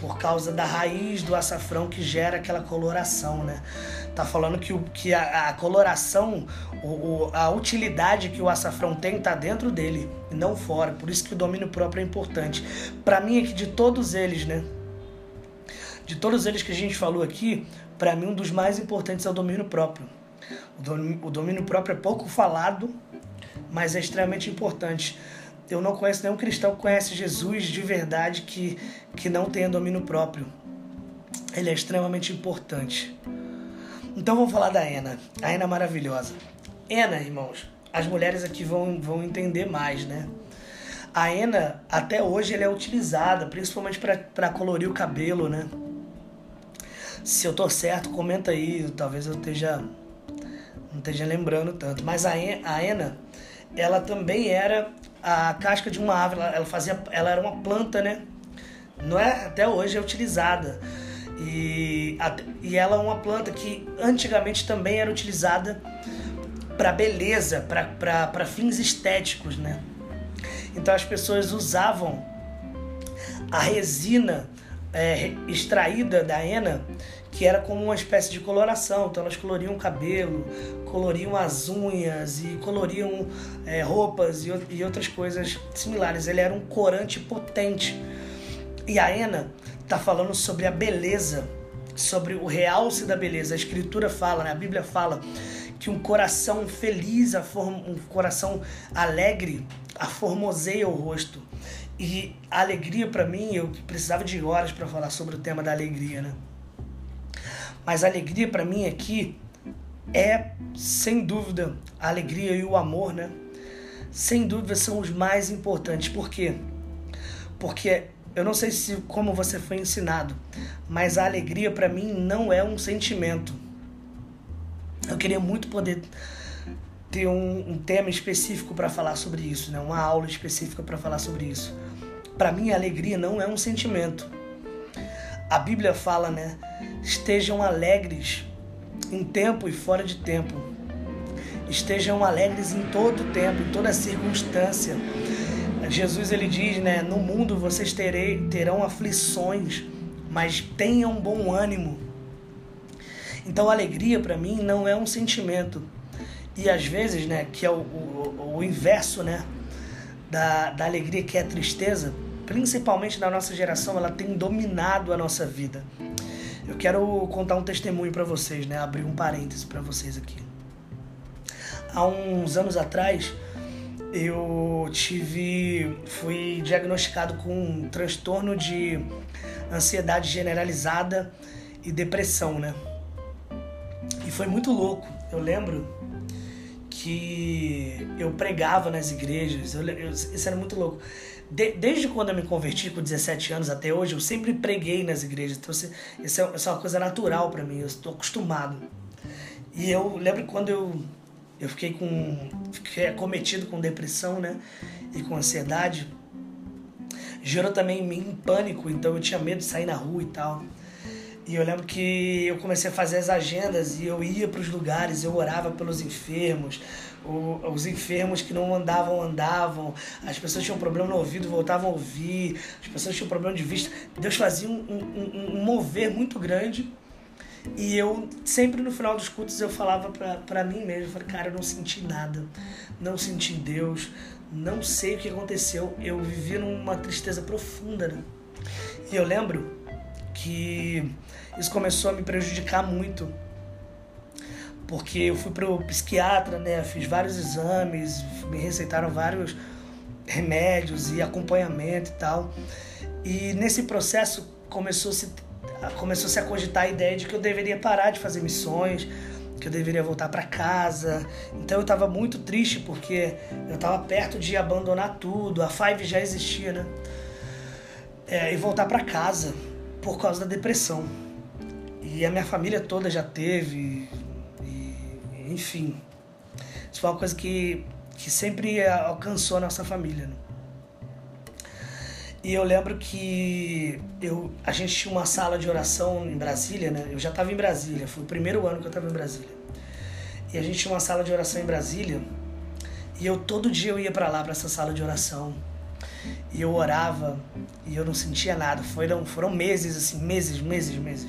por causa da raiz do açafrão que gera aquela coloração, né? Tá falando que, o, que a, a coloração, o, a utilidade que o açafrão tem tá dentro dele não fora. Por isso que o domínio próprio é importante. Para mim, aqui de todos eles, né? De todos eles que a gente falou aqui, para mim um dos mais importantes é o domínio próprio. O domínio próprio é pouco falado, mas é extremamente importante. Eu não conheço nenhum cristão que conhece Jesus de verdade que, que não tenha domínio próprio. Ele é extremamente importante. Então vamos falar da Ena. A Ena é maravilhosa. Ena, irmãos, as mulheres aqui vão, vão entender mais, né? A Ena, até hoje, ela é utilizada, principalmente para colorir o cabelo, né? Se eu tô certo, comenta aí, talvez eu esteja não esteja lembrando tanto. Mas a Ena, ela também era a casca de uma árvore, ela fazia, ela era uma planta, né? Não é até hoje é utilizada. E, e ela é uma planta que antigamente também era utilizada para beleza, para fins estéticos, né? Então as pessoas usavam a resina é, extraída da hena, que era como uma espécie de coloração. Então elas coloriam o cabelo, coloriam as unhas e coloriam é, roupas e, e outras coisas similares. Ele era um corante potente. E a hena está falando sobre a beleza, sobre o realce da beleza. A escritura fala, né? a Bíblia fala que um coração feliz, um coração alegre, aformoseia o rosto. E a alegria para mim, eu precisava de horas para falar sobre o tema da alegria, né? Mas a alegria para mim aqui é, sem dúvida, a alegria e o amor, né? Sem dúvida são os mais importantes. Por quê? Porque eu não sei se como você foi ensinado, mas a alegria para mim não é um sentimento. Eu queria muito poder ter um, um tema específico para falar sobre isso, né? Uma aula específica para falar sobre isso. Para mim, a alegria não é um sentimento. A Bíblia fala, né? Estejam alegres em tempo e fora de tempo. Estejam alegres em todo tempo, em toda circunstância. Jesus ele diz, né? No mundo vocês terei, terão aflições, mas tenham bom ânimo. Então, alegria para mim não é um sentimento. E às vezes, né, que é o, o, o inverso, né, da, da alegria, que é a tristeza, principalmente na nossa geração, ela tem dominado a nossa vida. Eu quero contar um testemunho para vocês, né? Abrir um parêntese para vocês aqui. Há uns anos atrás, eu tive fui diagnosticado com um transtorno de ansiedade generalizada e depressão, né? E foi muito louco. Eu lembro que eu pregava nas igrejas, eu, eu, isso era muito louco de, desde quando eu me converti com 17 anos até hoje, eu sempre preguei nas igrejas. Então, isso, é, isso é uma coisa natural para mim, eu estou acostumado. E eu lembro quando eu eu fiquei com. Fiquei acometido com depressão, né? E com ansiedade. Gerou também em mim pânico, então eu tinha medo de sair na rua e tal. E eu lembro que eu comecei a fazer as agendas e eu ia para os lugares, eu orava pelos enfermos, os enfermos que não andavam, andavam, as pessoas tinham problema no ouvido, voltavam a ouvir, as pessoas tinham problema de vista. Deus fazia um, um, um mover muito grande. E eu, sempre no final dos cultos, eu falava para mim mesmo, eu falei, cara, eu não senti nada, não senti Deus, não sei o que aconteceu, eu vivia numa tristeza profunda, né? E eu lembro que isso começou a me prejudicar muito, porque eu fui pro psiquiatra, né, fiz vários exames, me receitaram vários remédios e acompanhamento e tal, e nesse processo começou se começou -se a cogitar a ideia de que eu deveria parar de fazer missões, que eu deveria voltar para casa. Então eu estava muito triste porque eu estava perto de abandonar tudo. A Five já existia, né? É, e voltar para casa por causa da depressão. E a minha família toda já teve, enfim. Isso foi uma coisa que, que sempre alcançou a nossa família. Né? E eu lembro que eu, a gente tinha uma sala de oração em Brasília, né? Eu já estava em Brasília, foi o primeiro ano que eu estava em Brasília. E a gente tinha uma sala de oração em Brasília, e eu todo dia eu ia para lá, para essa sala de oração. E eu orava e eu não sentia nada. Foram, foram meses, assim, meses, meses, meses.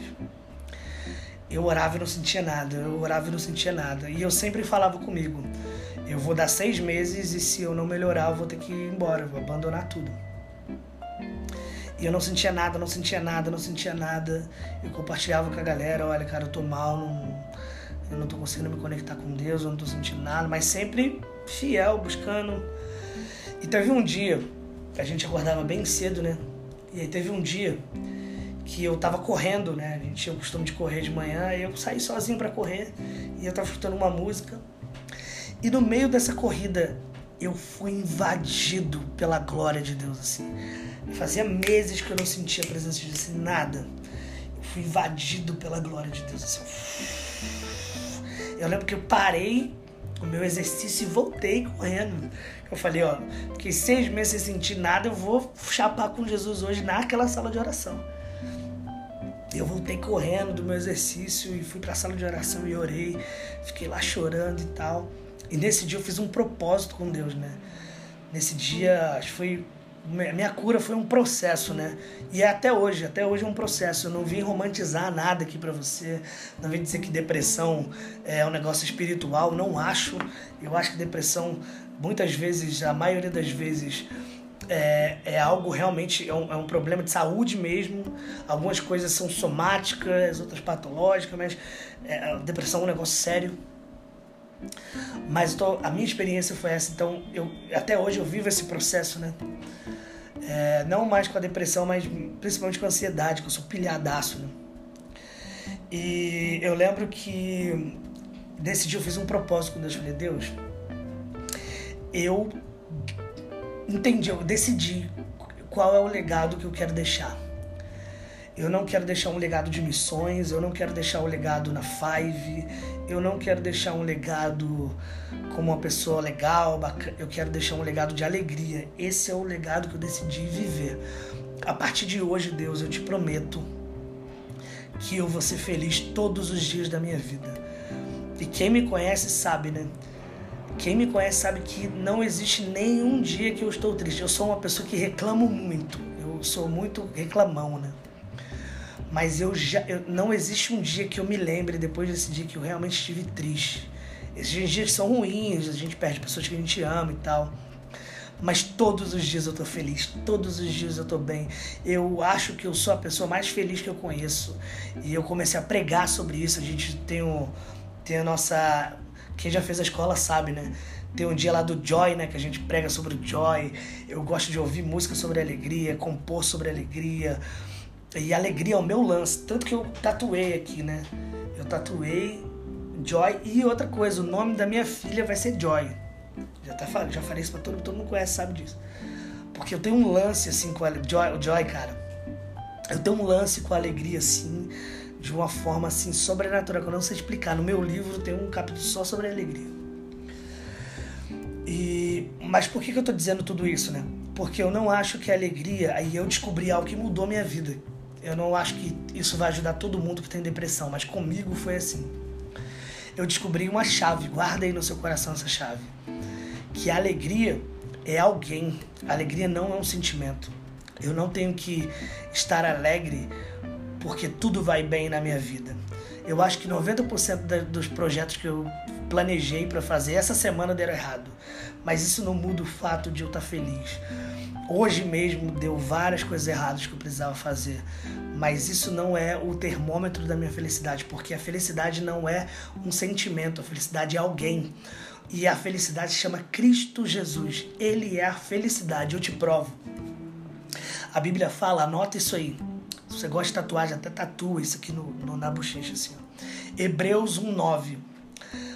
Eu orava e não sentia nada, eu orava e não sentia nada. E eu sempre falava comigo: eu vou dar seis meses e se eu não melhorar, eu vou ter que ir embora, vou abandonar tudo. E eu não sentia nada, não sentia nada, não sentia nada. Eu compartilhava com a galera, olha, cara, eu tô mal, não, eu não tô conseguindo me conectar com Deus, eu não tô sentindo nada, mas sempre fiel, buscando. E teve um dia, a gente acordava bem cedo, né? E aí teve um dia que eu tava correndo, né? A gente tinha o costume de correr de manhã, e eu saí sozinho para correr, e eu tava escutando uma música. E no meio dessa corrida, eu fui invadido pela glória de Deus, assim. Fazia meses que eu não sentia a presença de Deus, assim, nada. Eu fui invadido pela glória de Deus, assim. Eu lembro que eu parei o meu exercício e voltei correndo. Eu falei, ó, fiquei seis meses sem sentir nada, eu vou chapar com Jesus hoje naquela sala de oração. Eu voltei correndo do meu exercício e fui para a sala de oração e orei, fiquei lá chorando e tal. E nesse dia eu fiz um propósito com Deus, né? Nesse dia, acho que foi. Minha cura foi um processo, né? E é até hoje, até hoje é um processo. Eu não vim romantizar nada aqui para você, não vim dizer que depressão é um negócio espiritual, não acho. Eu acho que depressão, muitas vezes, a maioria das vezes, é, é algo realmente, é um, é um, problema de saúde mesmo. Algumas coisas são somáticas, outras patológicas, mas é, depressão é um negócio sério. Mas tô, a minha experiência foi essa, então eu, até hoje eu vivo esse processo, né? É, não mais com a depressão, mas principalmente com a ansiedade, que eu sou pilhadaço, né? E eu lembro que nesse dia eu fiz um propósito com Deus. Eu falei, Deus, eu entendi, eu decidi qual é o legado que eu quero deixar. Eu não quero deixar um legado de missões, eu não quero deixar um legado na Five, eu não quero deixar um legado como uma pessoa legal, bacana, eu quero deixar um legado de alegria. Esse é o legado que eu decidi viver. A partir de hoje, Deus, eu te prometo que eu vou ser feliz todos os dias da minha vida. E quem me conhece sabe, né? Quem me conhece sabe que não existe nenhum dia que eu estou triste. Eu sou uma pessoa que reclamo muito. Eu sou muito reclamão, né? Mas eu já eu, não existe um dia que eu me lembre depois desse dia que eu realmente estive triste. Esses dias são ruins, a gente perde pessoas que a gente ama e tal. Mas todos os dias eu tô feliz, todos os dias eu tô bem. Eu acho que eu sou a pessoa mais feliz que eu conheço. E eu comecei a pregar sobre isso. A gente tem, o, tem a nossa. Quem já fez a escola sabe, né? Tem um dia lá do Joy, né? Que a gente prega sobre o Joy. Eu gosto de ouvir música sobre alegria, compor sobre alegria. E alegria é o meu lance. Tanto que eu tatuei aqui, né? Eu tatuei Joy. E outra coisa, o nome da minha filha vai ser Joy. Já, tá, já falei isso pra todo mundo, todo mundo conhece, sabe disso. Porque eu tenho um lance assim com a Joy, Joy, cara. Eu tenho um lance com a alegria assim, de uma forma assim sobrenatural, que eu não sei explicar. No meu livro tem um capítulo só sobre alegria. E, mas por que, que eu tô dizendo tudo isso, né? Porque eu não acho que a alegria, aí eu descobri algo que mudou minha vida. Eu não acho que isso vai ajudar todo mundo que tem depressão, mas comigo foi assim. Eu descobri uma chave, guarda aí no seu coração essa chave. Que a alegria é alguém, a alegria não é um sentimento. Eu não tenho que estar alegre porque tudo vai bem na minha vida. Eu acho que 90% dos projetos que eu planejei para fazer essa semana deram errado. Mas isso não muda o fato de eu estar feliz. Hoje mesmo deu várias coisas erradas que eu precisava fazer, mas isso não é o termômetro da minha felicidade, porque a felicidade não é um sentimento, a felicidade é alguém. E a felicidade se chama Cristo Jesus. Ele é a felicidade, eu te provo. A Bíblia fala, anota isso aí. Se você gosta de tatuagem, até tatua isso aqui no, no na bochecha assim. Ó. Hebreus 1:9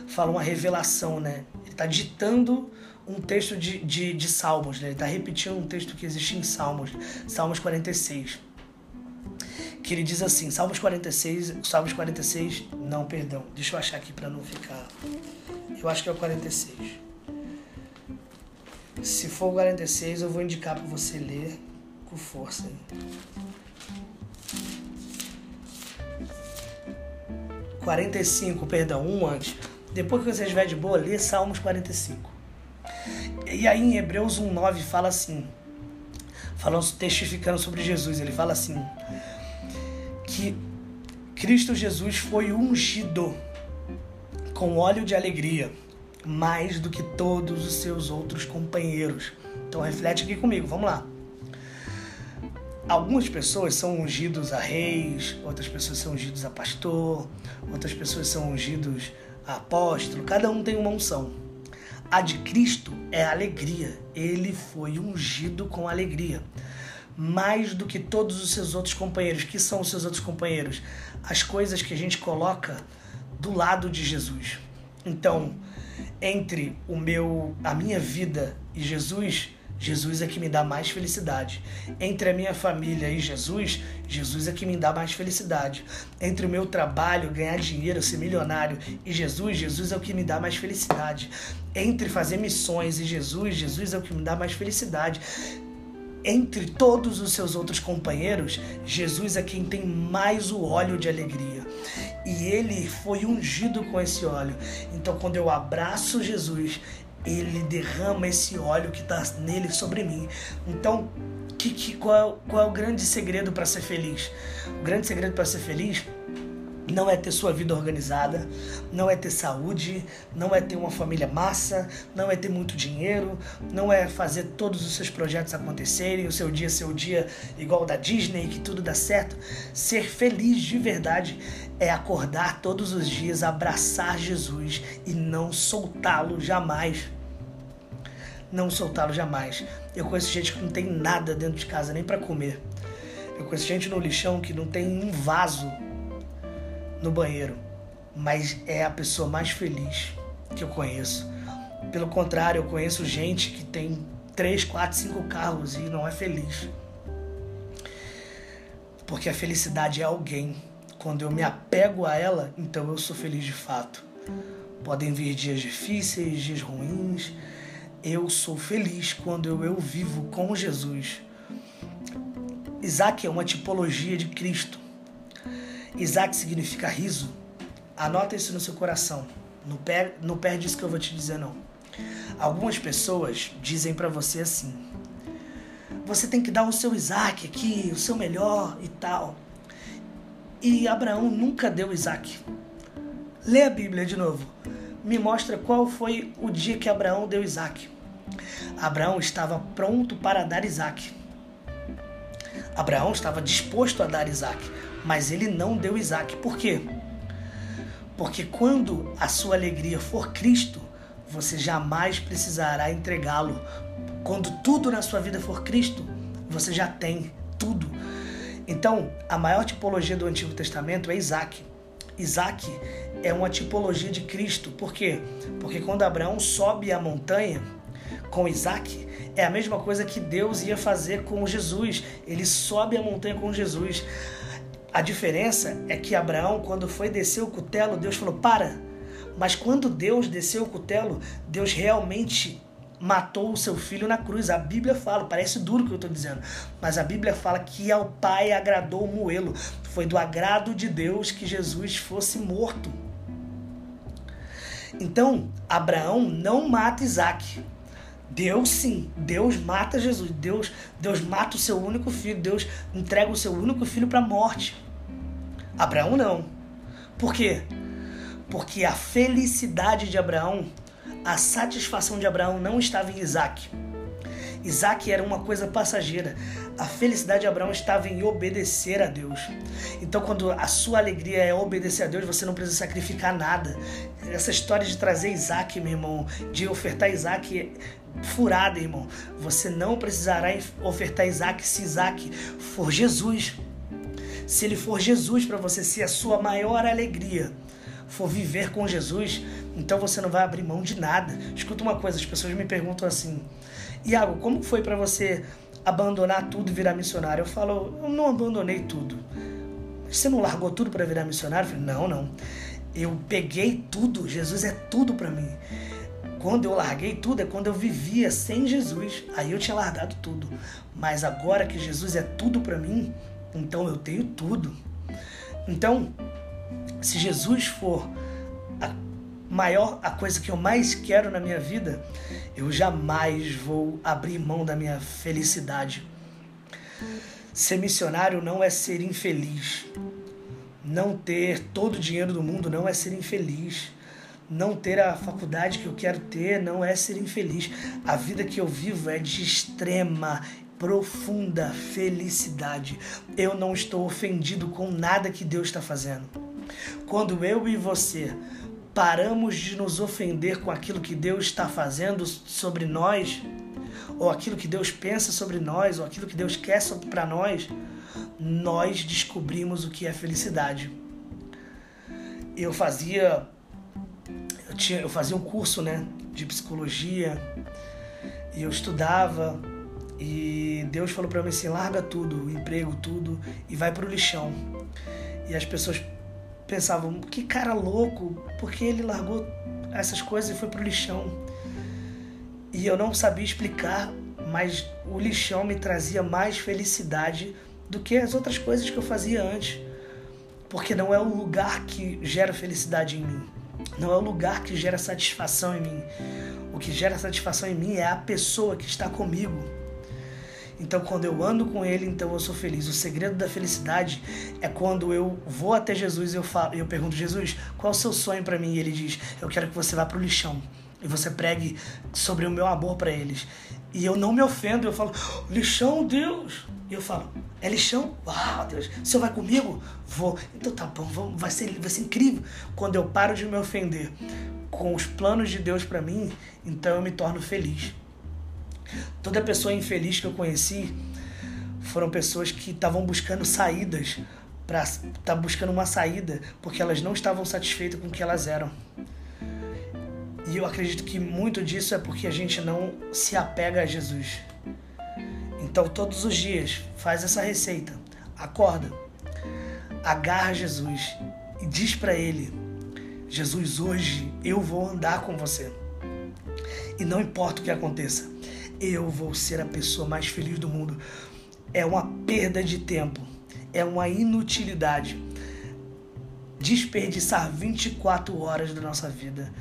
fala uma revelação, né? Ele está ditando um texto de, de, de Salmos, né? ele está repetindo um texto que existe em Salmos, Salmos 46. Que ele diz assim, Salmos 46, Salmos 46, não, perdão, deixa eu achar aqui para não ficar. Eu acho que é o 46. Se for o 46, eu vou indicar para você ler com força. Aí. 45, perdão, um antes. Depois que você estiver de boa, lê Salmos 45. E aí em Hebreus 1,9 fala assim, falando, testificando sobre Jesus, ele fala assim, que Cristo Jesus foi ungido com óleo de alegria, mais do que todos os seus outros companheiros. Então reflete aqui comigo, vamos lá. Algumas pessoas são ungidos a reis, outras pessoas são ungidos a pastor, outras pessoas são ungidos a apóstolo, cada um tem uma unção. A de Cristo é alegria. Ele foi ungido com alegria. Mais do que todos os seus outros companheiros. Que são os seus outros companheiros? As coisas que a gente coloca do lado de Jesus. Então, entre o meu, a minha vida e Jesus, Jesus é que me dá mais felicidade. Entre a minha família e Jesus, Jesus é que me dá mais felicidade. Entre o meu trabalho, ganhar dinheiro, ser milionário e Jesus, Jesus é o que me dá mais felicidade. Entre fazer missões e Jesus, Jesus é o que me dá mais felicidade. Entre todos os seus outros companheiros, Jesus é quem tem mais o óleo de alegria. E ele foi ungido com esse óleo. Então, quando eu abraço Jesus, ele derrama esse óleo que está nele sobre mim. Então, que, que, qual, qual é o grande segredo para ser feliz? O grande segredo para ser feliz não é ter sua vida organizada, não é ter saúde, não é ter uma família massa, não é ter muito dinheiro, não é fazer todos os seus projetos acontecerem, o seu dia ser o dia igual da Disney, que tudo dá certo. Ser feliz de verdade é acordar todos os dias, abraçar Jesus e não soltá-lo jamais não soltá-lo jamais. Eu conheço gente que não tem nada dentro de casa nem para comer. Eu conheço gente no lixão que não tem um vaso no banheiro, mas é a pessoa mais feliz que eu conheço. Pelo contrário, eu conheço gente que tem três, quatro, cinco carros e não é feliz. Porque a felicidade é alguém. Quando eu me apego a ela, então eu sou feliz de fato. Podem vir dias difíceis, dias ruins, eu sou feliz quando eu, eu vivo com Jesus. Isaac é uma tipologia de Cristo. Isaac significa riso. Anota isso no seu coração. Não perde, não perde isso que eu vou te dizer, não. Algumas pessoas dizem para você assim: você tem que dar o seu Isaac aqui, o seu melhor e tal. E Abraão nunca deu Isaac. Lê a Bíblia de novo. Me mostra qual foi o dia que Abraão deu Isaac. Abraão estava pronto para dar Isaac. Abraão estava disposto a dar Isaac, mas ele não deu Isaac. Por quê? Porque quando a sua alegria for Cristo, você jamais precisará entregá-lo. Quando tudo na sua vida for Cristo, você já tem tudo. Então, a maior tipologia do Antigo Testamento é Isaac. Isaac é uma tipologia de Cristo. Por quê? Porque quando Abraão sobe a montanha, com Isaac é a mesma coisa que Deus ia fazer com Jesus. Ele sobe a montanha com Jesus. A diferença é que Abraão, quando foi descer o cutelo, Deus falou: para. Mas quando Deus desceu o cutelo, Deus realmente matou o seu filho na cruz. A Bíblia fala, parece duro o que eu estou dizendo, mas a Bíblia fala que ao Pai agradou moê-lo. Foi do agrado de Deus que Jesus fosse morto. Então, Abraão não mata Isaac. Deus sim, Deus mata Jesus, Deus, Deus mata o seu único filho, Deus entrega o seu único filho para a morte. Abraão não. Por quê? Porque a felicidade de Abraão a satisfação de Abraão não estava em Isaac. Isaac era uma coisa passageira. A felicidade de Abraão estava em obedecer a Deus. Então, quando a sua alegria é obedecer a Deus, você não precisa sacrificar nada. Essa história de trazer Isaac, meu irmão, de ofertar Isaac furada, irmão. Você não precisará ofertar Isaac se Isaac for Jesus. Se ele for Jesus para você ser a sua maior alegria, for viver com Jesus, então você não vai abrir mão de nada. Escuta uma coisa, as pessoas me perguntam assim: Iago, como foi para você abandonar tudo e virar missionário? Eu falo: eu não abandonei tudo. Você não largou tudo para virar missionário? Eu falei, não, não. Eu peguei tudo. Jesus é tudo para mim. Quando eu larguei tudo é quando eu vivia sem Jesus. Aí eu tinha largado tudo. Mas agora que Jesus é tudo para mim, então eu tenho tudo. Então, se Jesus for a maior, a coisa que eu mais quero na minha vida, eu jamais vou abrir mão da minha felicidade. Ser missionário não é ser infeliz. Não ter todo o dinheiro do mundo não é ser infeliz. Não ter a faculdade que eu quero ter não é ser infeliz. A vida que eu vivo é de extrema profunda felicidade. Eu não estou ofendido com nada que Deus está fazendo. Quando eu e você paramos de nos ofender com aquilo que Deus está fazendo sobre nós, ou aquilo que Deus pensa sobre nós, ou aquilo que Deus quer para nós, nós descobrimos o que é felicidade. Eu fazia eu, tinha, eu fazia um curso né, de psicologia e eu estudava e Deus falou para mim assim: larga tudo, emprego, tudo e vai para o lixão. E as pessoas pensavam, que cara louco, porque ele largou essas coisas e foi pro lixão. E eu não sabia explicar, mas o lixão me trazia mais felicidade do que as outras coisas que eu fazia antes. Porque não é o lugar que gera felicidade em mim. Não é o lugar que gera satisfação em mim. O que gera satisfação em mim é a pessoa que está comigo. Então, quando eu ando com Ele, então eu sou feliz. O segredo da felicidade é quando eu vou até Jesus e eu, falo, eu pergunto, Jesus, qual é o seu sonho para mim? E Ele diz, eu quero que você vá para o lixão e você pregue sobre o meu amor para eles. E eu não me ofendo, eu falo, lixão, Deus. E eu falo, é lixão? Uau, Deus, o senhor vai comigo? Vou. Então tá bom, vai, ser, vai ser incrível. Quando eu paro de me ofender com os planos de Deus para mim, então eu me torno feliz. Toda pessoa infeliz que eu conheci foram pessoas que estavam buscando saídas para tá buscando uma saída porque elas não estavam satisfeitas com o que elas eram. E eu acredito que muito disso é porque a gente não se apega a Jesus. Então, todos os dias, faz essa receita. Acorda, agarra Jesus e diz para ele: Jesus, hoje eu vou andar com você. E não importa o que aconteça, eu vou ser a pessoa mais feliz do mundo. É uma perda de tempo, é uma inutilidade desperdiçar 24 horas da nossa vida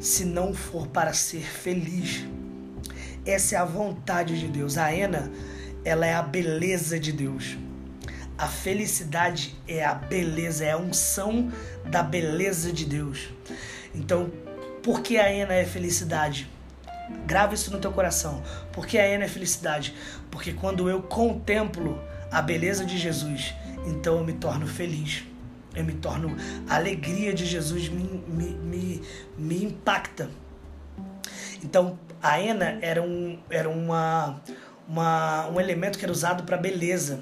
se não for para ser feliz. Essa é a vontade de Deus. A Ena, ela é a beleza de Deus. A felicidade é a beleza, é a unção da beleza de Deus. Então, por que a Ena é felicidade? Grava isso no teu coração. Porque a Ena é felicidade. Porque quando eu contemplo a beleza de Jesus, então eu me torno feliz. Eu me torno. A alegria de Jesus me, me, me, me impacta. Então, a Ena era, um, era uma, uma, um elemento que era usado para beleza.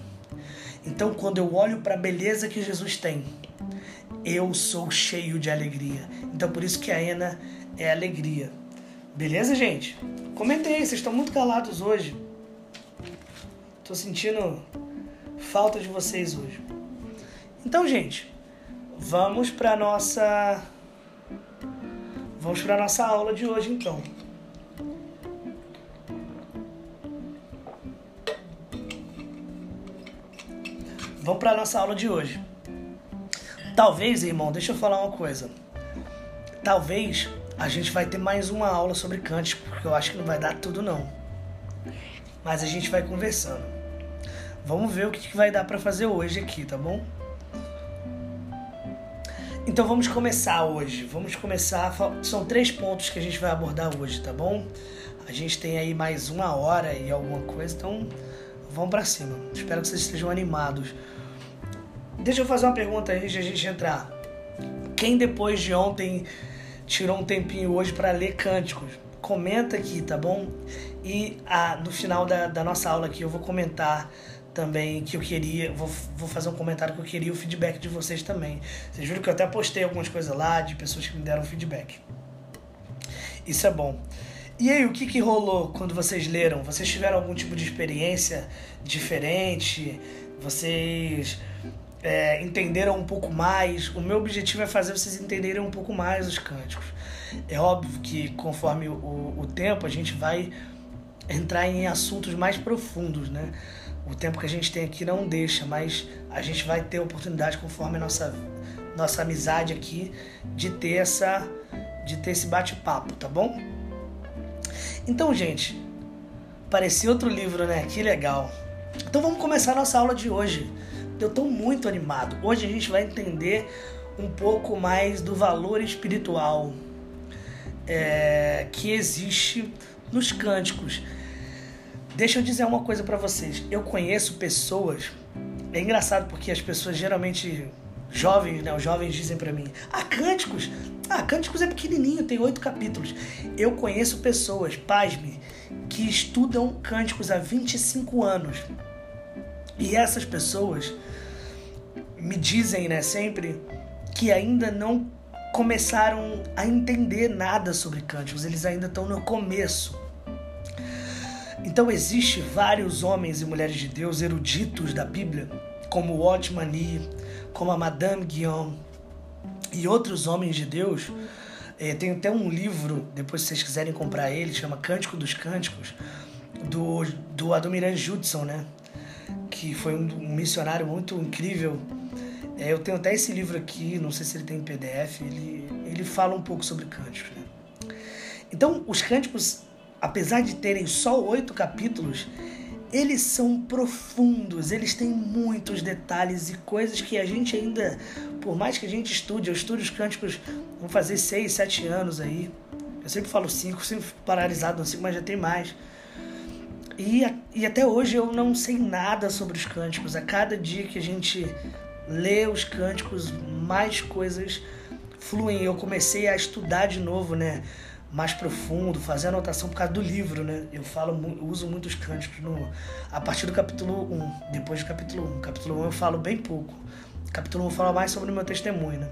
Então, quando eu olho para a beleza que Jesus tem, eu sou cheio de alegria. Então, por isso que a Ena é alegria. Beleza, gente? Comentem aí, vocês estão muito calados hoje. Tô sentindo falta de vocês hoje. Então, gente, vamos para nossa vamos para nossa aula de hoje então. Vamos para nossa aula de hoje. Talvez, irmão, deixa eu falar uma coisa. Talvez a gente vai ter mais uma aula sobre cântico, porque eu acho que não vai dar tudo não. Mas a gente vai conversando. Vamos ver o que vai dar para fazer hoje aqui, tá bom? Então vamos começar hoje. Vamos começar. São três pontos que a gente vai abordar hoje, tá bom? A gente tem aí mais uma hora e alguma coisa, então vamos para cima. Espero que vocês estejam animados. Deixa eu fazer uma pergunta antes de a gente entrar. Quem depois de ontem tirou um tempinho hoje para ler cânticos? Comenta aqui, tá bom? E ah, no final da, da nossa aula aqui eu vou comentar também que eu queria, vou, vou fazer um comentário que eu queria o feedback de vocês também. Vocês viram que eu até postei algumas coisas lá de pessoas que me deram feedback. Isso é bom. E aí, o que, que rolou quando vocês leram? Vocês tiveram algum tipo de experiência diferente? Vocês é, entenderam um pouco mais? O meu objetivo é fazer vocês entenderem um pouco mais os cânticos. É óbvio que conforme o, o tempo a gente vai entrar em assuntos mais profundos, né? O tempo que a gente tem aqui não deixa, mas a gente vai ter oportunidade conforme a nossa nossa amizade aqui de ter essa de ter esse bate-papo, tá bom? Então, gente, parecia outro livro, né? Que legal. Então vamos começar a nossa aula de hoje. Eu estou muito animado. Hoje a gente vai entender um pouco mais do valor espiritual é, que existe nos cânticos. Deixa eu dizer uma coisa para vocês. Eu conheço pessoas. É engraçado porque as pessoas geralmente jovens, né? Os jovens dizem para mim: "Ah, Cânticos. Ah, Cânticos é pequenininho, tem oito capítulos". Eu conheço pessoas, pasme, que estudam Cânticos há 25 anos. E essas pessoas me dizem, né, sempre que ainda não começaram a entender nada sobre cânticos, eles ainda estão no começo. Então existe vários homens e mulheres de Deus eruditos da Bíblia, como Watchman Nee, como a Madame Guillaume e outros homens de Deus. É, tem até um livro, depois se vocês quiserem comprar ele, chama Cântico dos Cânticos, do, do Adoniran Judson, né? Que foi um, um missionário muito incrível. É, eu tenho até esse livro aqui, não sei se ele tem em PDF, ele, ele fala um pouco sobre cânticos. Né? Então, os cânticos apesar de terem só oito capítulos, eles são profundos, eles têm muitos detalhes e coisas que a gente ainda, por mais que a gente estude, eu estudo os cânticos, vão fazer seis, sete anos aí. Eu sempre falo cinco, sempre fico paralisado no cinco, mas já tem mais. E, e até hoje eu não sei nada sobre os cânticos. A cada dia que a gente lê os cânticos, mais coisas fluem. Eu comecei a estudar de novo, né? mais profundo, fazer anotação por causa do livro, né? Eu falo, eu uso muitos cânticos no, a partir do capítulo 1, depois do capítulo 1. Capítulo 1 eu falo bem pouco. Capítulo 1 eu falo mais sobre o meu testemunho, né?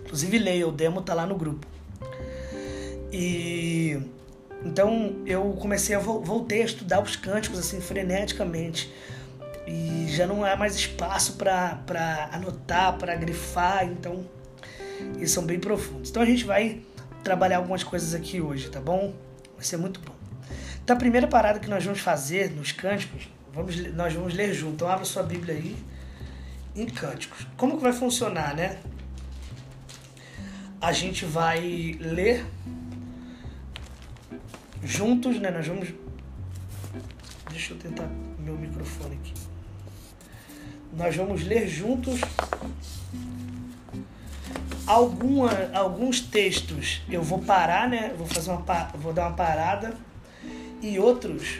Inclusive leia, o demo tá lá no grupo. E então eu comecei a voltei a estudar os cânticos assim freneticamente. E já não há mais espaço para anotar, para grifar, então eles são bem profundos. Então a gente vai trabalhar algumas coisas aqui hoje, tá bom? Vai ser muito bom. Então a primeira parada que nós vamos fazer nos cânticos, vamos, nós vamos ler junto. Então abra sua Bíblia aí em cânticos. Como que vai funcionar, né? A gente vai ler juntos, né? Nós vamos. Deixa eu tentar meu microfone aqui. Nós vamos ler juntos Alguma, alguns textos eu vou parar, né? Vou fazer uma vou dar uma parada e outros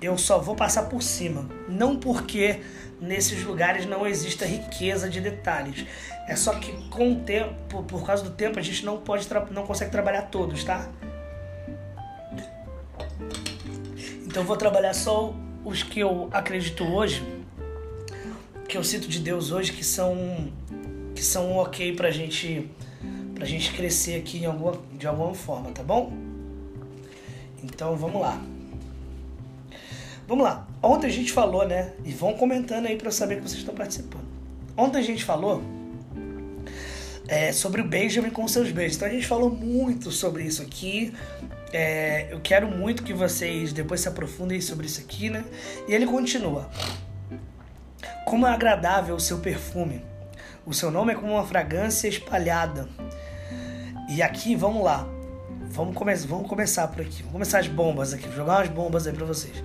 eu só vou passar por cima. Não porque nesses lugares não exista riqueza de detalhes. É só que com o tempo, por causa do tempo, a gente não pode não consegue trabalhar todos, tá? Então eu vou trabalhar só os que eu acredito hoje, que eu cito de Deus hoje, que são que são ok pra gente, pra gente crescer aqui alguma, de alguma forma, tá bom? Então vamos lá. Vamos lá. Ontem a gente falou, né? E vão comentando aí para saber que vocês estão participando. Ontem a gente falou é, sobre o Benjamin com seus beijos. Então a gente falou muito sobre isso aqui. É, eu quero muito que vocês depois se aprofundem sobre isso aqui, né? E ele continua. Como é agradável o seu perfume. O seu nome é como uma fragrância espalhada. E aqui, vamos lá. Vamos, come vamos começar por aqui. Vamos começar as bombas aqui. Vou jogar umas bombas aí pra vocês.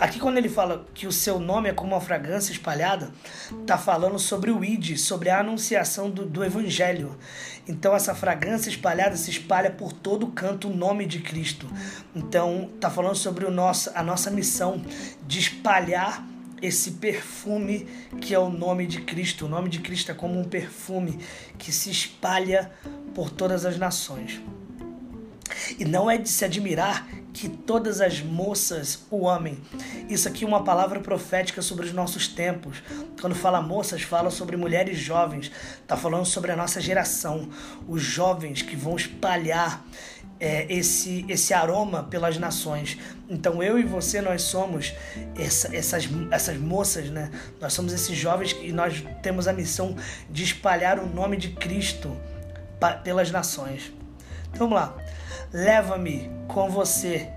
Aqui quando ele fala que o seu nome é como uma fragrância espalhada, tá falando sobre o id, sobre a anunciação do, do evangelho. Então essa fragrância espalhada se espalha por todo canto o nome de Cristo. Então tá falando sobre o nosso, a nossa missão de espalhar esse perfume que é o nome de Cristo. O nome de Cristo é como um perfume que se espalha por todas as nações. E não é de se admirar que todas as moças o amem. Isso aqui é uma palavra profética sobre os nossos tempos. Quando fala moças, fala sobre mulheres jovens. Está falando sobre a nossa geração, os jovens que vão espalhar é, esse, esse aroma pelas nações. Então eu e você, nós somos essa, essas, essas moças, né? Nós somos esses jovens e nós temos a missão de espalhar o nome de Cristo pelas nações. Então vamos lá. Leva-me com você.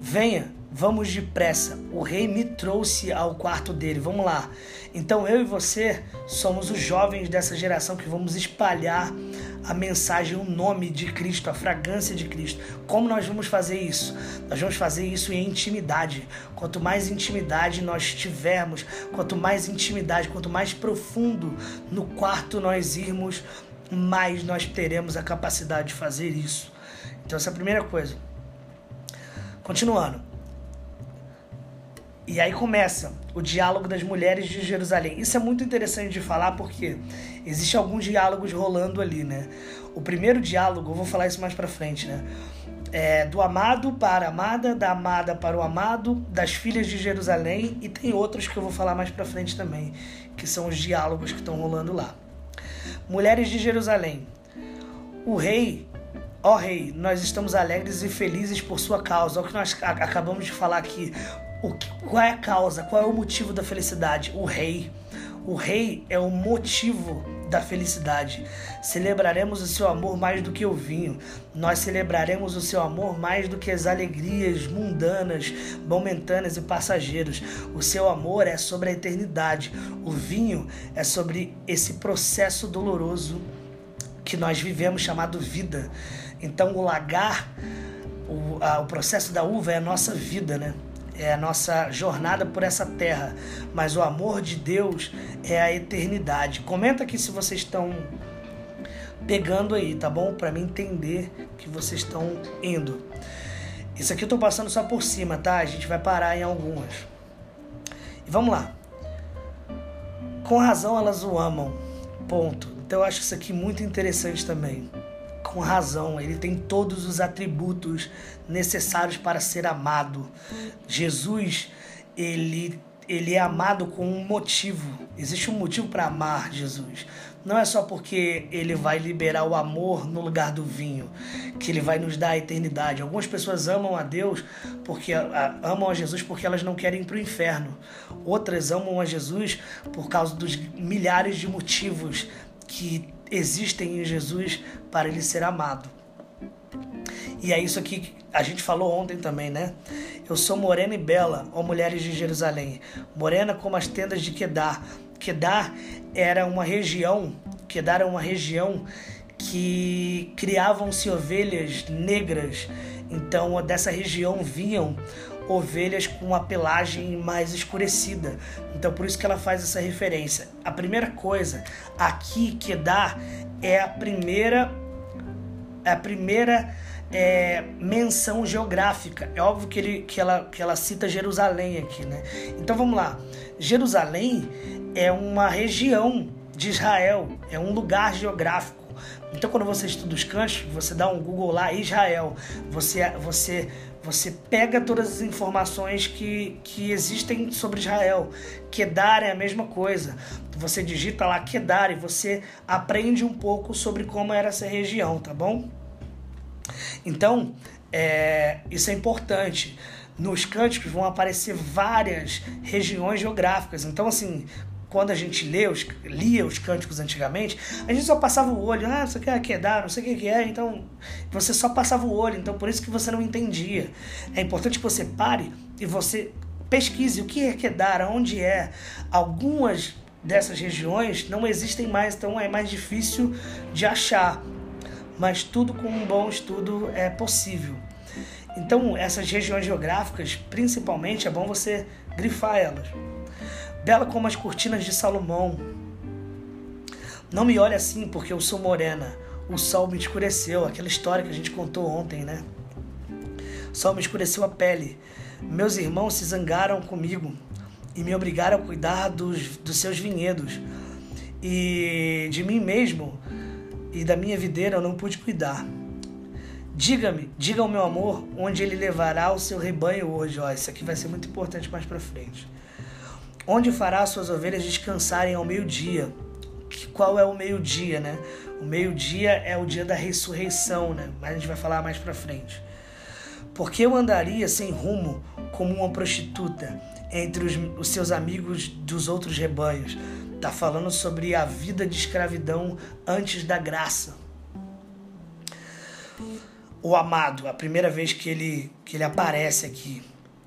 Venha, vamos depressa. O rei me trouxe ao quarto dele. Vamos lá. Então eu e você somos os jovens dessa geração que vamos espalhar a mensagem, o nome de Cristo, a fragrância de Cristo. Como nós vamos fazer isso? Nós vamos fazer isso em intimidade. Quanto mais intimidade nós tivermos, quanto mais intimidade, quanto mais profundo no quarto nós irmos, mais nós teremos a capacidade de fazer isso. Então, essa é a primeira coisa. Continuando. E aí começa o diálogo das mulheres de Jerusalém. Isso é muito interessante de falar porque existe alguns diálogos rolando ali, né? O primeiro diálogo, eu vou falar isso mais para frente, né? É do amado para a amada, da amada para o amado, das filhas de Jerusalém e tem outros que eu vou falar mais para frente também, que são os diálogos que estão rolando lá. Mulheres de Jerusalém. O rei, ó rei, nós estamos alegres e felizes por sua causa. É o que nós acabamos de falar aqui. O, qual é a causa? Qual é o motivo da felicidade? O rei. O rei é o motivo da felicidade. Celebraremos o seu amor mais do que o vinho. Nós celebraremos o seu amor mais do que as alegrias mundanas, momentâneas e passageiras. O seu amor é sobre a eternidade. O vinho é sobre esse processo doloroso que nós vivemos chamado vida. Então o lagar, o, a, o processo da uva é a nossa vida, né? É a nossa jornada por essa terra, mas o amor de Deus é a eternidade. Comenta aqui se vocês estão pegando aí, tá bom? Para mim entender que vocês estão indo. Isso aqui eu tô passando só por cima, tá? A gente vai parar em algumas. E vamos lá. Com razão elas o amam. Ponto. Então eu acho isso aqui muito interessante também com razão, ele tem todos os atributos necessários para ser amado. Jesus, ele ele é amado com um motivo. Existe um motivo para amar Jesus. Não é só porque ele vai liberar o amor no lugar do vinho, que ele vai nos dar a eternidade. Algumas pessoas amam a Deus porque amam a Jesus porque elas não querem ir para o inferno. Outras amam a Jesus por causa dos milhares de motivos que existem em Jesus para ele ser amado. E é isso que a gente falou ontem também, né? Eu sou morena e bela, ó mulheres de Jerusalém, morena como as tendas de Quedar. Quedar era uma região, Quedar era uma região que criavam-se ovelhas negras. Então, dessa região vinham ovelhas com a pelagem mais escurecida. Então por isso que ela faz essa referência. A primeira coisa aqui que dá é a primeira a primeira é, menção geográfica. É óbvio que, ele, que, ela, que ela cita Jerusalém aqui, né? Então vamos lá. Jerusalém é uma região de Israel, é um lugar geográfico. Então quando você estuda os cantos, você dá um Google lá, Israel, você, você você pega todas as informações que, que existem sobre Israel. Kedar é a mesma coisa. Você digita lá Kedar e você aprende um pouco sobre como era essa região, tá bom? Então, é, isso é importante. Nos cânticos vão aparecer várias regiões geográficas. Então, assim, quando a gente lê os, lia os cânticos antigamente, a gente só passava o olho, ah, isso aqui é quedar, não sei o que é, então você só passava o olho, então por isso que você não entendia. É importante que você pare e você pesquise o que é Kedar, onde é. Algumas dessas regiões não existem mais, então é mais difícil de achar. Mas tudo com um bom estudo é possível. Então, essas regiões geográficas, principalmente, é bom você grifar elas. Bela como as cortinas de Salomão. Não me olhe assim porque eu sou morena. O sol me escureceu. Aquela história que a gente contou ontem, né? O sol me escureceu a pele. Meus irmãos se zangaram comigo e me obrigaram a cuidar dos, dos seus vinhedos. E de mim mesmo e da minha videira eu não pude cuidar. Diga-me, diga ao meu amor onde ele levará o seu rebanho hoje. Ó, isso aqui vai ser muito importante mais para frente. Onde fará suas ovelhas descansarem ao meio-dia? Qual é o meio-dia, né? O meio-dia é o dia da ressurreição, né? Mas a gente vai falar mais para frente. Porque eu andaria sem rumo como uma prostituta entre os, os seus amigos dos outros rebanhos. Tá falando sobre a vida de escravidão antes da graça. O amado, a primeira vez que ele, que ele aparece aqui,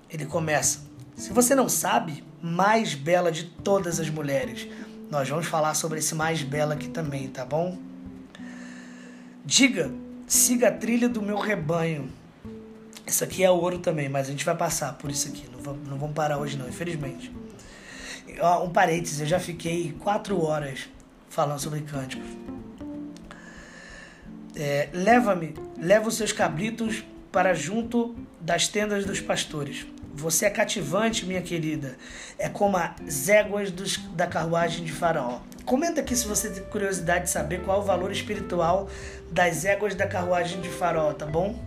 ele começa: Se você não sabe, mais bela de todas as mulheres. Nós vamos falar sobre esse mais bela aqui também, tá bom? Diga, siga a trilha do meu rebanho isso aqui é ouro também, mas a gente vai passar por isso aqui. Não vamos, parar hoje não, infelizmente. Um parênteses, eu já fiquei quatro horas falando sobre cânticos. É, Leva-me, leva os seus cabritos para junto das tendas dos pastores. Você é cativante, minha querida. É como as éguas dos, da carruagem de Faraó. Comenta aqui se você tem curiosidade de saber qual é o valor espiritual das éguas da carruagem de Faraó, tá bom?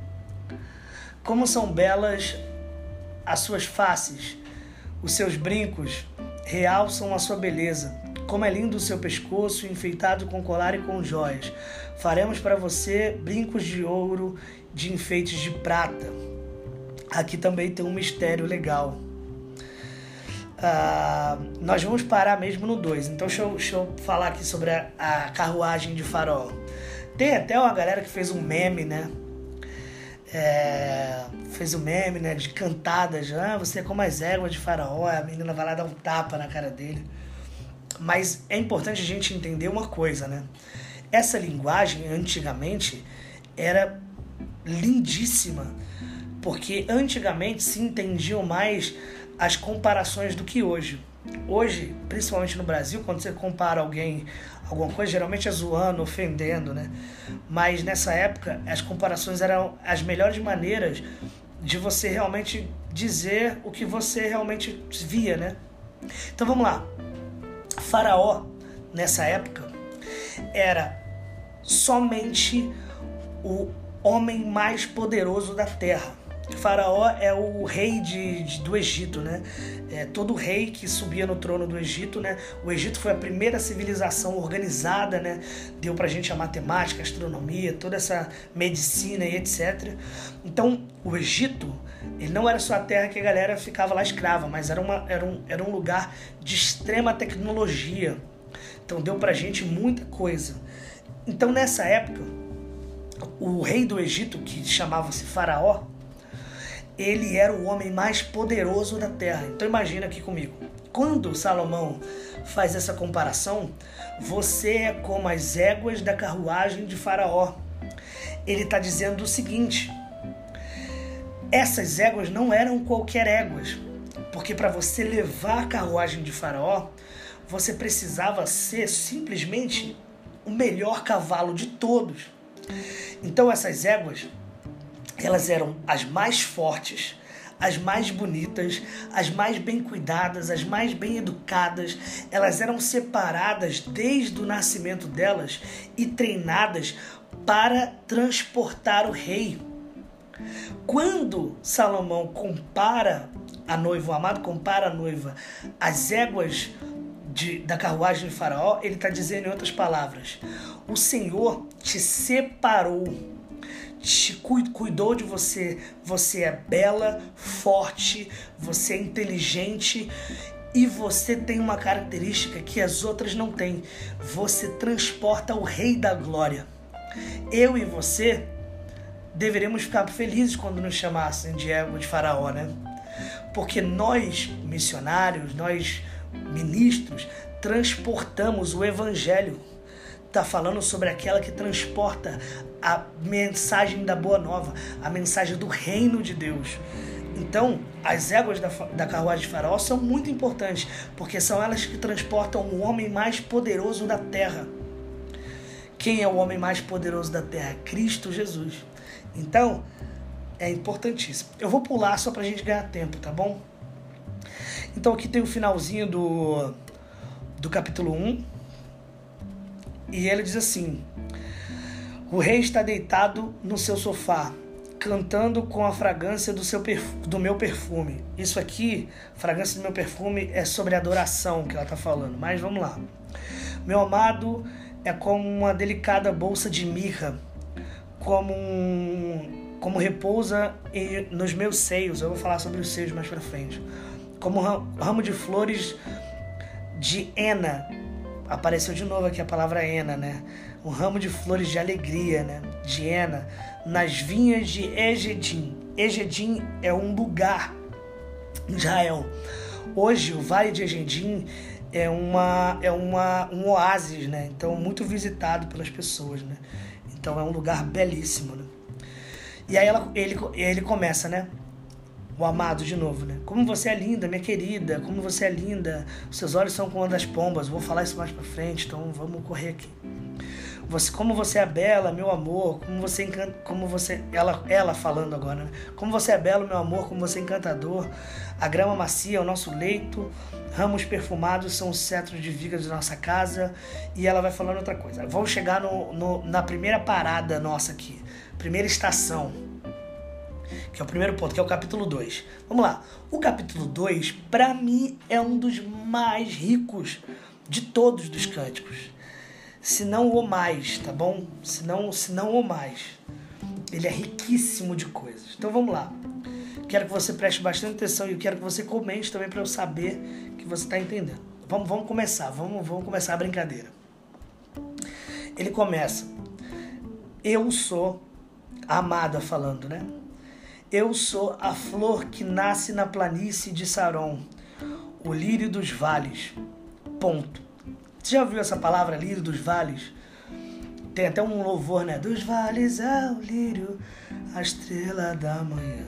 Como são belas as suas faces, os seus brincos realçam a sua beleza. Como é lindo o seu pescoço, enfeitado com colar e com joias. Faremos para você brincos de ouro, de enfeites de prata. Aqui também tem um mistério legal. Uh, nós vamos parar mesmo no 2. Então, deixa eu, deixa eu, falar aqui sobre a, a carruagem de farol. Tem até uma galera que fez um meme, né? é, fez um meme, né, de cantadas, ah, você é como as éguas de faraó, a menina vai lá dar um tapa na cara dele. Mas é importante a gente entender uma coisa, né? Essa linguagem, antigamente, era lindíssima, porque antigamente se entendiam mais as comparações do que hoje. Hoje, principalmente no Brasil, quando você compara alguém alguma coisa, geralmente é zoando, ofendendo, né? Mas nessa época, as comparações eram as melhores maneiras de você realmente dizer o que você realmente via, né? Então vamos lá. Faraó, nessa época, era somente o homem mais poderoso da terra. Faraó é o rei de, de, do Egito, né? É, todo rei que subia no trono do Egito, né? O Egito foi a primeira civilização organizada, né? Deu pra gente a matemática, a astronomia, toda essa medicina e etc. Então, o Egito, ele não era só a terra que a galera ficava lá escrava, mas era, uma, era, um, era um lugar de extrema tecnologia. Então, deu pra gente muita coisa. Então, nessa época, o rei do Egito, que chamava-se Faraó, ele era o homem mais poderoso da terra. Então imagina aqui comigo. Quando Salomão faz essa comparação, você é como as éguas da carruagem de Faraó. Ele está dizendo o seguinte: essas éguas não eram qualquer éguas, porque para você levar a carruagem de Faraó, você precisava ser simplesmente o melhor cavalo de todos. Então essas éguas elas eram as mais fortes, as mais bonitas, as mais bem cuidadas, as mais bem educadas. Elas eram separadas desde o nascimento delas e treinadas para transportar o rei. Quando Salomão compara a noiva, o amado compara a noiva às éguas de, da carruagem de Faraó, ele está dizendo em outras palavras: o Senhor te separou te cuidou de você. Você é bela, forte, você é inteligente e você tem uma característica que as outras não têm. Você transporta o Rei da Glória. Eu e você deveremos ficar felizes quando nos chamassem de ego de Faraó, né? Porque nós, missionários, nós ministros, transportamos o evangelho. Está falando sobre aquela que transporta a mensagem da boa nova, a mensagem do reino de Deus. Então, as éguas da, da carruagem de Faraó são muito importantes, porque são elas que transportam o homem mais poderoso da terra. Quem é o homem mais poderoso da terra? Cristo Jesus. Então, é importantíssimo. Eu vou pular só para a gente ganhar tempo, tá bom? Então, aqui tem o finalzinho do, do capítulo 1. E ele diz assim: O rei está deitado no seu sofá, cantando com a fragrância do, seu do meu perfume. Isso aqui, fragrância do meu perfume, é sobre adoração que ela está falando. Mas vamos lá. Meu amado é como uma delicada bolsa de mirra, como um, como repousa nos meus seios. Eu vou falar sobre os seios mais para frente. Como ramo de flores de Ena. Apareceu de novo aqui a palavra Ena, né? Um ramo de flores de alegria, né? De Ena, nas vinhas de Egedim. Egedim é um lugar em Israel. Hoje, o Vale de Egedim é, uma, é uma, um oásis, né? Então, muito visitado pelas pessoas, né? Então, é um lugar belíssimo, né? E aí ela, ele, ele começa, né? O amado de novo, né? Como você é linda, minha querida, como você é linda. Seus olhos são como uma das pombas. Vou falar isso mais para frente, então vamos correr aqui. Você, como você é bela, meu amor, como você encanta, como você ela ela falando agora, né? Como você é belo, meu amor, como você é encantador. A grama macia é o nosso leito, ramos perfumados são os cetros de vigas de nossa casa. E ela vai falando outra coisa. Vamos chegar no, no na primeira parada nossa aqui, primeira estação que é o primeiro ponto, que é o capítulo 2. Vamos lá. O capítulo 2, para mim, é um dos mais ricos de todos dos cânticos. Se não o mais, tá bom? Se não, se não o mais. Ele é riquíssimo de coisas. Então vamos lá. Quero que você preste bastante atenção e quero que você comente também para eu saber que você está entendendo. Vamos, vamos começar, vamos, vamos começar a brincadeira. Ele começa. Eu sou amada falando, né? Eu sou a flor que nasce na planície de Saron, o lírio dos vales. Ponto. Você já ouviu essa palavra, lírio dos vales? Tem até um louvor, né? Dos vales ao lírio, a estrela da manhã.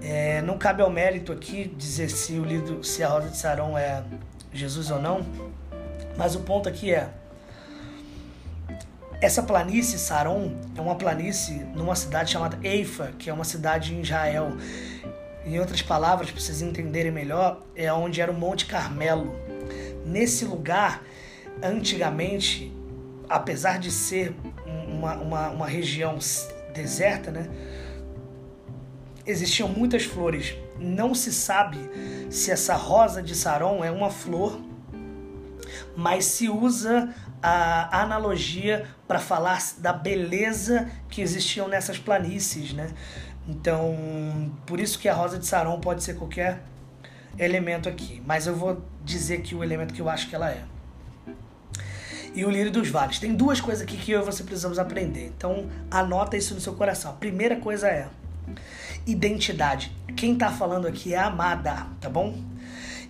É, não cabe ao mérito aqui dizer se o lírio, se a rosa de Saron é Jesus ou não, mas o ponto aqui é essa planície, Saron, é uma planície numa cidade chamada Eifa, que é uma cidade em Israel. Em outras palavras, para vocês entenderem melhor, é onde era o Monte Carmelo. Nesse lugar, antigamente, apesar de ser uma, uma, uma região deserta, né, existiam muitas flores. Não se sabe se essa rosa de Saron é uma flor, mas se usa a analogia para falar da beleza que existiam nessas planícies, né? Então, por isso que a rosa de Saron pode ser qualquer elemento aqui, mas eu vou dizer que o elemento que eu acho que ela é. E o lírio dos vales. Tem duas coisas aqui que eu e você precisamos aprender. Então, anota isso no seu coração. A primeira coisa é identidade. Quem está falando aqui é amada, tá bom?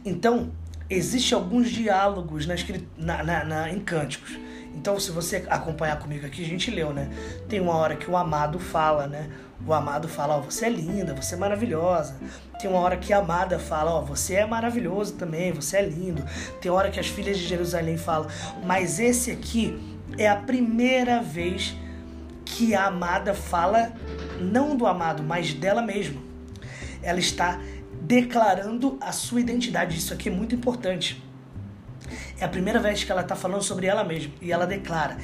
Então, Existem alguns diálogos na, na, na, na, em cânticos. Então, se você acompanhar comigo aqui, a gente leu, né? Tem uma hora que o amado fala, né? O amado fala, ó, oh, você é linda, você é maravilhosa. Tem uma hora que a amada fala, ó, oh, você é maravilhoso também, você é lindo. Tem hora que as filhas de Jerusalém falam, mas esse aqui é a primeira vez que a amada fala, não do amado, mas dela mesma. Ela está declarando a sua identidade. Isso aqui é muito importante. É a primeira vez que ela está falando sobre ela mesma. E ela declara: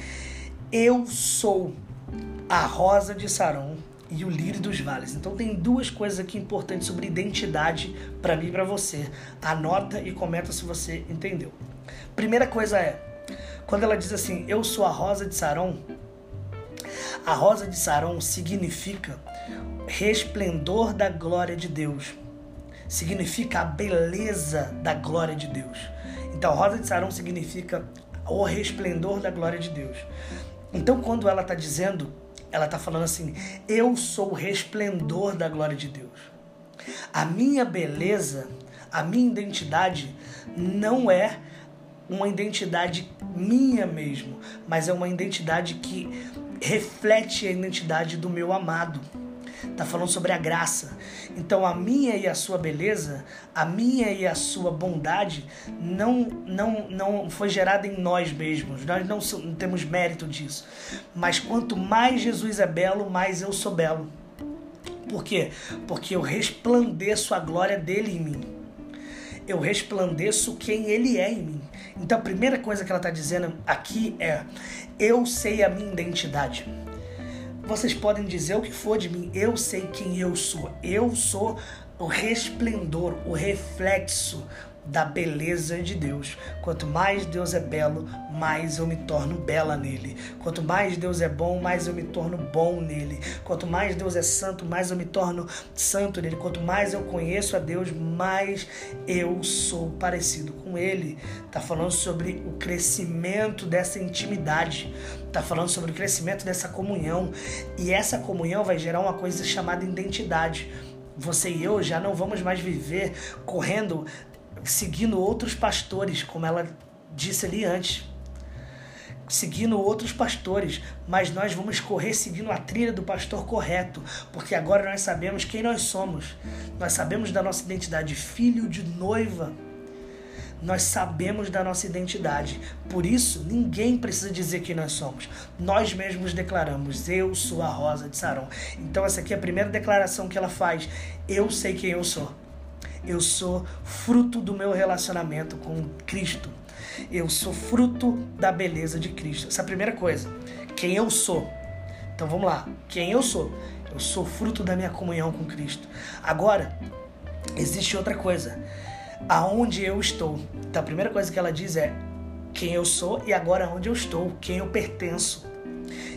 Eu sou a rosa de Saron e o lírio dos vales. Então tem duas coisas aqui importantes sobre identidade para mim e para você. Anota e comenta se você entendeu. Primeira coisa é, quando ela diz assim, eu sou a rosa de Saron, a rosa de Saron significa resplendor da glória de Deus significa a beleza da glória de Deus. Então, rosa de Sarão significa o resplendor da glória de Deus. Então, quando ela está dizendo, ela está falando assim: Eu sou o resplendor da glória de Deus. A minha beleza, a minha identidade não é uma identidade minha mesmo, mas é uma identidade que reflete a identidade do meu amado. Está falando sobre a graça. Então a minha e a sua beleza, a minha e a sua bondade não não não foi gerada em nós mesmos. Nós não, não temos mérito disso. Mas quanto mais Jesus é belo, mais eu sou belo. Por quê? Porque eu resplandeço a glória dele em mim. Eu resplandeço quem ele é em mim. Então a primeira coisa que ela está dizendo aqui é: eu sei a minha identidade. Vocês podem dizer o que for de mim, eu sei quem eu sou. Eu sou o resplendor, o reflexo da beleza de Deus. Quanto mais Deus é belo, mais eu me torno bela nele. Quanto mais Deus é bom, mais eu me torno bom nele. Quanto mais Deus é santo, mais eu me torno santo nele. Quanto mais eu conheço a Deus, mais eu sou parecido com ele. Tá falando sobre o crescimento dessa intimidade. Tá falando sobre o crescimento dessa comunhão. E essa comunhão vai gerar uma coisa chamada identidade você e eu já não vamos mais viver correndo seguindo outros pastores, como ela disse ali antes. Seguindo outros pastores, mas nós vamos correr seguindo a trilha do pastor correto, porque agora nós sabemos quem nós somos, nós sabemos da nossa identidade, filho de noiva, nós sabemos da nossa identidade. Por isso, ninguém precisa dizer quem nós somos. Nós mesmos declaramos: Eu sou a rosa de Saron. Então, essa aqui é a primeira declaração que ela faz: Eu sei quem eu sou. Eu sou fruto do meu relacionamento com Cristo. Eu sou fruto da beleza de Cristo. Essa é a primeira coisa. Quem eu sou. Então vamos lá. Quem eu sou? Eu sou fruto da minha comunhão com Cristo. Agora, existe outra coisa. Aonde eu estou. Então a primeira coisa que ela diz é quem eu sou e agora onde eu estou, quem eu pertenço.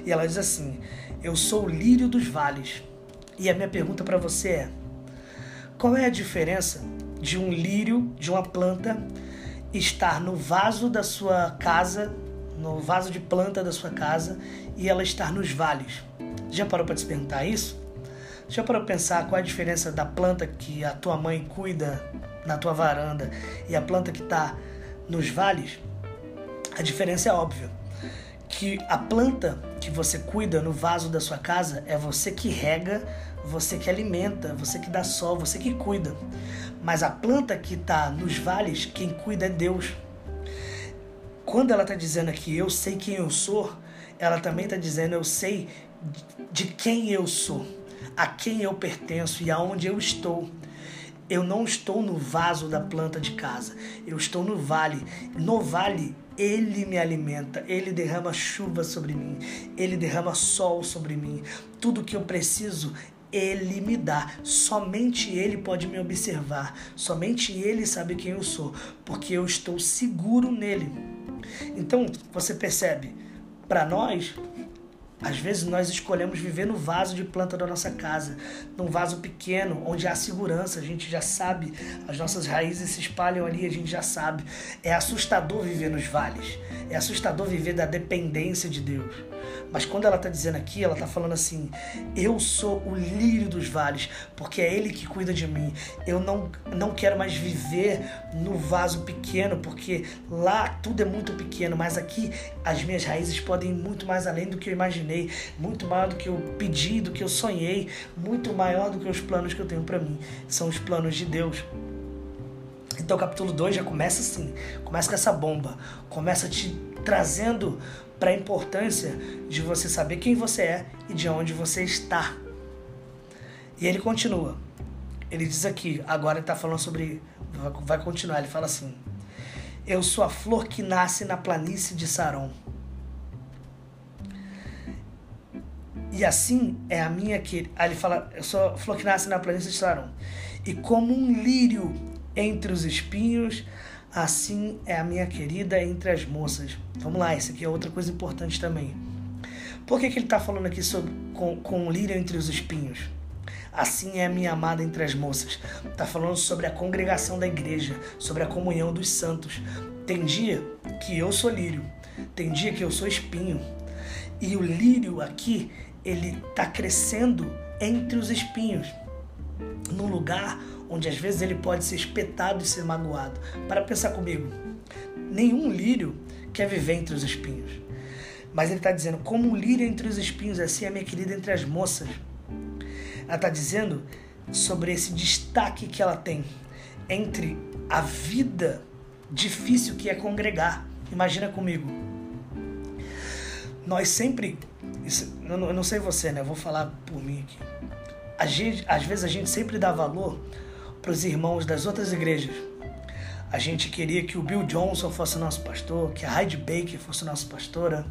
E ela diz assim: Eu sou o lírio dos vales. E a minha pergunta para você é: qual é a diferença de um lírio, de uma planta, estar no vaso da sua casa, no vaso de planta da sua casa, e ela estar nos vales? Já parou para te perguntar isso? Já parou para pensar qual é a diferença da planta que a tua mãe cuida na tua varanda e a planta que está nos vales? A diferença é óbvia. Que a planta que você cuida no vaso da sua casa é você que rega você que alimenta, você que dá sol, você que cuida. Mas a planta que está nos vales, quem cuida é Deus. Quando ela está dizendo aqui, eu sei quem eu sou, ela também está dizendo, eu sei de quem eu sou, a quem eu pertenço e aonde eu estou. Eu não estou no vaso da planta de casa, eu estou no vale. No vale, ele me alimenta, ele derrama chuva sobre mim, ele derrama sol sobre mim. Tudo que eu preciso, ele me dá. Somente Ele pode me observar. Somente Ele sabe quem eu sou, porque eu estou seguro nele. Então, você percebe, para nós, às vezes nós escolhemos viver no vaso de planta da nossa casa, num vaso pequeno, onde há segurança, a gente já sabe, as nossas raízes se espalham ali, a gente já sabe. É assustador viver nos vales, é assustador viver da dependência de Deus. Mas quando ela está dizendo aqui, ela está falando assim: eu sou o lírio dos vales, porque é Ele que cuida de mim. Eu não, não quero mais viver no vaso pequeno, porque lá tudo é muito pequeno, mas aqui as minhas raízes podem ir muito mais além do que eu imaginei, muito maior do que eu pedi, do que eu sonhei, muito maior do que os planos que eu tenho para mim. São os planos de Deus. Então o capítulo 2 já começa assim, começa com essa bomba, começa te trazendo para a importância de você saber quem você é e de onde você está. E ele continua. Ele diz aqui, agora ele está falando sobre. Vai continuar, ele fala assim: Eu sou a flor que nasce na planície de Saron. E assim é a minha que. Aí ele fala: Eu sou a flor que nasce na planície de Saron. E como um lírio entre os espinhos, Assim é a minha querida entre as moças. Vamos lá, isso aqui é outra coisa importante também. Por que, que ele está falando aqui sobre, com, com lírio entre os espinhos? Assim é a minha amada entre as moças. Está falando sobre a congregação da igreja, sobre a comunhão dos santos. Tem dia que eu sou lírio, tem dia que eu sou espinho. E o lírio aqui, ele está crescendo entre os espinhos. num lugar onde às vezes ele pode ser espetado e ser magoado. Para pensar comigo, nenhum lírio quer viver entre os espinhos. Mas ele está dizendo, como um lírio entre os espinhos, assim é minha querida entre as moças. Ela está dizendo sobre esse destaque que ela tem entre a vida difícil que é congregar. Imagina comigo. Nós sempre. Isso, eu, não, sei você, né? Eu vou falar por mim aqui. Gente, às vezes a gente sempre dá valor para os irmãos das outras igrejas. A gente queria que o Bill Johnson fosse nosso pastor, que a Heidi Baker fosse nossa pastora.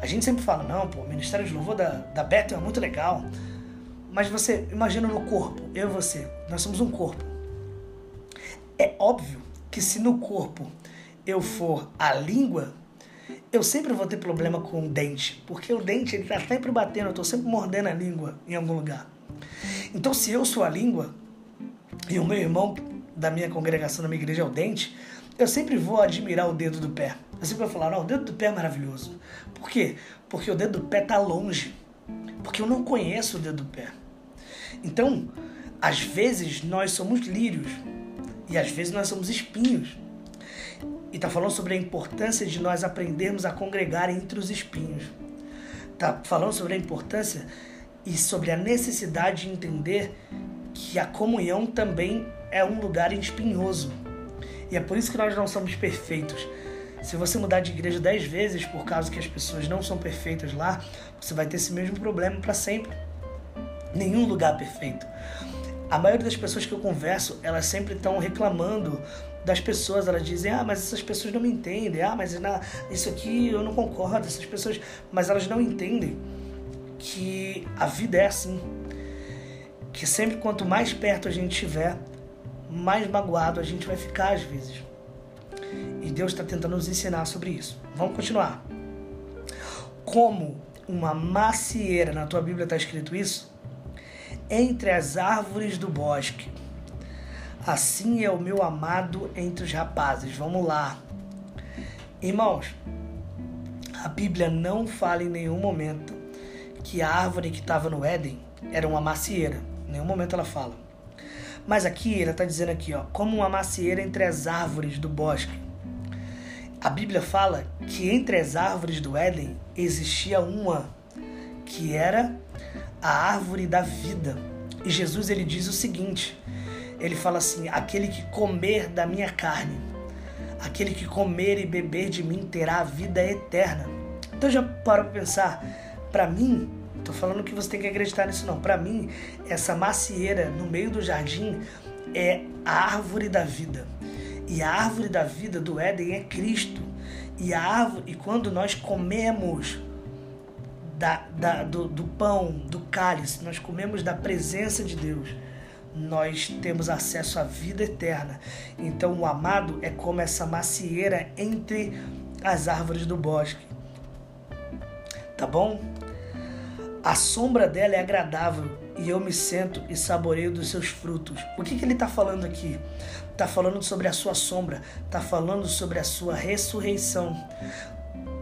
A gente sempre fala, não, pô, o Ministério de Louvor da, da Bethel é muito legal. Mas você, imagina no corpo, eu e você, nós somos um corpo. É óbvio que se no corpo eu for a língua, eu sempre vou ter problema com o dente, porque o dente ele tá sempre batendo, eu tô sempre mordendo a língua em algum lugar. Então se eu sou a língua, e o meu irmão da minha congregação, da minha igreja é o dente, eu sempre vou admirar o dedo do pé. Eu sempre vou falar, não, o dedo do pé é maravilhoso. Por quê? Porque o dedo do pé está longe. Porque eu não conheço o dedo do pé. Então, às vezes nós somos lírios e às vezes nós somos espinhos. E está falando sobre a importância de nós aprendermos a congregar entre os espinhos. Está falando sobre a importância e sobre a necessidade de entender que a comunhão também é um lugar espinhoso. E é por isso que nós não somos perfeitos. Se você mudar de igreja dez vezes por causa que as pessoas não são perfeitas lá, você vai ter esse mesmo problema para sempre. Nenhum lugar perfeito. A maioria das pessoas que eu converso, elas sempre estão reclamando das pessoas. Elas dizem, ah, mas essas pessoas não me entendem. Ah, mas isso aqui eu não concordo. Essas pessoas, mas elas não entendem que a vida é assim que sempre quanto mais perto a gente estiver, mais magoado a gente vai ficar às vezes. E Deus está tentando nos ensinar sobre isso. Vamos continuar. Como uma macieira, na tua Bíblia está escrito isso? Entre as árvores do bosque. Assim é o meu amado entre os rapazes. Vamos lá. Irmãos, a Bíblia não fala em nenhum momento que a árvore que estava no Éden era uma macieira nenhum momento ela fala. Mas aqui ela está dizendo aqui, ó, como uma macieira entre as árvores do bosque. A Bíblia fala que entre as árvores do Éden existia uma que era a árvore da vida. E Jesus ele diz o seguinte: ele fala assim: aquele que comer da minha carne, aquele que comer e beber de mim terá a vida eterna. Então já para pensar, para mim, Tô falando que você tem que acreditar nisso não. Para mim, essa macieira no meio do jardim é a árvore da vida. E a árvore da vida do Éden é Cristo. E a árvore, e quando nós comemos da, da, do, do pão, do cálice, nós comemos da presença de Deus, nós temos acesso à vida eterna. Então o amado é como essa macieira entre as árvores do bosque. Tá bom? A sombra dela é agradável e eu me sento e saboreio dos seus frutos. O que, que ele está falando aqui? Está falando sobre a sua sombra, está falando sobre a sua ressurreição,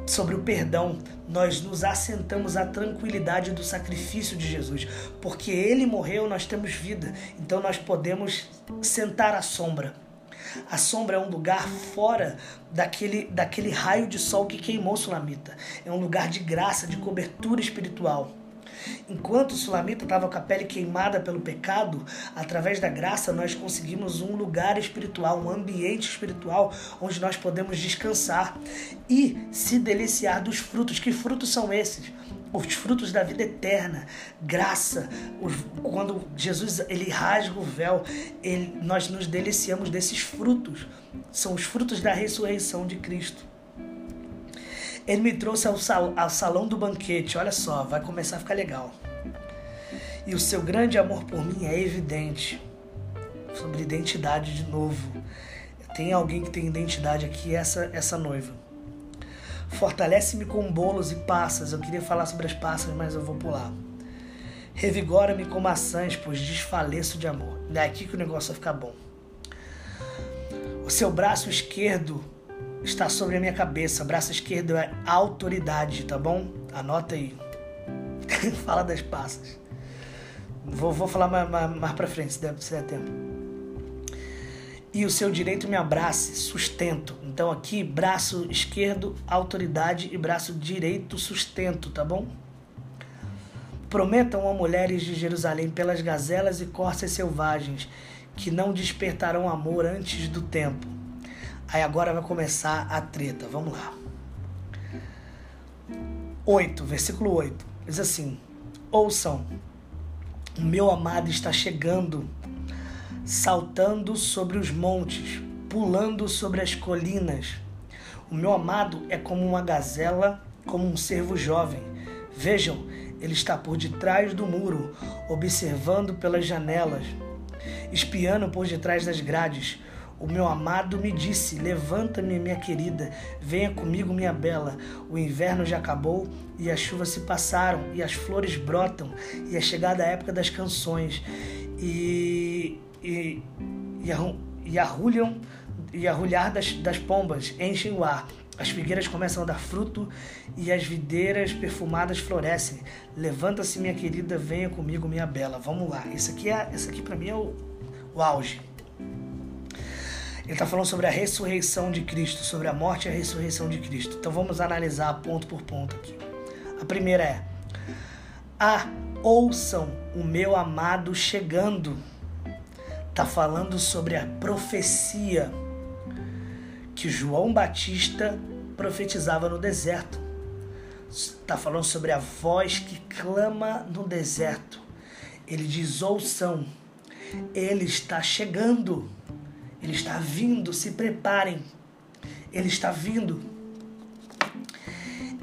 sobre o perdão. Nós nos assentamos à tranquilidade do sacrifício de Jesus, porque ele morreu, nós temos vida, então nós podemos sentar à sombra. A sombra é um lugar fora daquele, daquele raio de sol que queimou Sulamita. É um lugar de graça, de cobertura espiritual. Enquanto o Sulamita estava com a pele queimada pelo pecado, através da graça nós conseguimos um lugar espiritual, um ambiente espiritual onde nós podemos descansar e se deliciar dos frutos. Que frutos são esses? os frutos da vida eterna, graça. Os, quando Jesus ele rasga o véu, ele, nós nos deliciamos desses frutos. São os frutos da ressurreição de Cristo. Ele me trouxe ao, sal, ao salão do banquete. Olha só, vai começar a ficar legal. E o seu grande amor por mim é evidente. Sobre identidade de novo. Tem alguém que tem identidade aqui, essa, essa noiva. Fortalece-me com bolos e passas. Eu queria falar sobre as passas, mas eu vou pular. Revigora-me com maçãs, pois desfaleço de amor. É aqui que o negócio vai ficar bom. O seu braço esquerdo está sobre a minha cabeça. Braço esquerdo é autoridade, tá bom? Anota aí. Fala das passas. Vou, vou falar mais, mais, mais pra frente, se der, se der tempo. E o seu direito me abrace, sustento. Então aqui, braço esquerdo, autoridade e braço direito, sustento, tá bom? Prometam a mulheres de Jerusalém pelas gazelas e corças selvagens, que não despertarão amor antes do tempo. Aí agora vai começar a treta. Vamos lá. 8, versículo 8. Diz assim: Ouçam, o meu amado está chegando, saltando sobre os montes, pulando sobre as colinas. O meu amado é como uma gazela, como um cervo jovem. Vejam, ele está por detrás do muro, observando pelas janelas, espiando por detrás das grades. O meu amado me disse: Levanta-me, minha querida, venha comigo, minha bela. O inverno já acabou e as chuvas se passaram, e as flores brotam, e é chegada a época das canções, e, e, e, arru, e arrulham, e arrulhar das, das pombas enchem o ar. As figueiras começam a dar fruto e as videiras perfumadas florescem. Levanta-se, minha querida, venha comigo, minha bela. Vamos lá. Isso aqui, é, aqui para mim é o, o auge. Ele está falando sobre a ressurreição de Cristo, sobre a morte e a ressurreição de Cristo. Então vamos analisar ponto por ponto aqui. A primeira é: Ah, ouçam o meu amado chegando. Está falando sobre a profecia que João Batista profetizava no deserto. Está falando sobre a voz que clama no deserto. Ele diz: ouçam, ele está chegando. Ele está vindo, se preparem. Ele está vindo.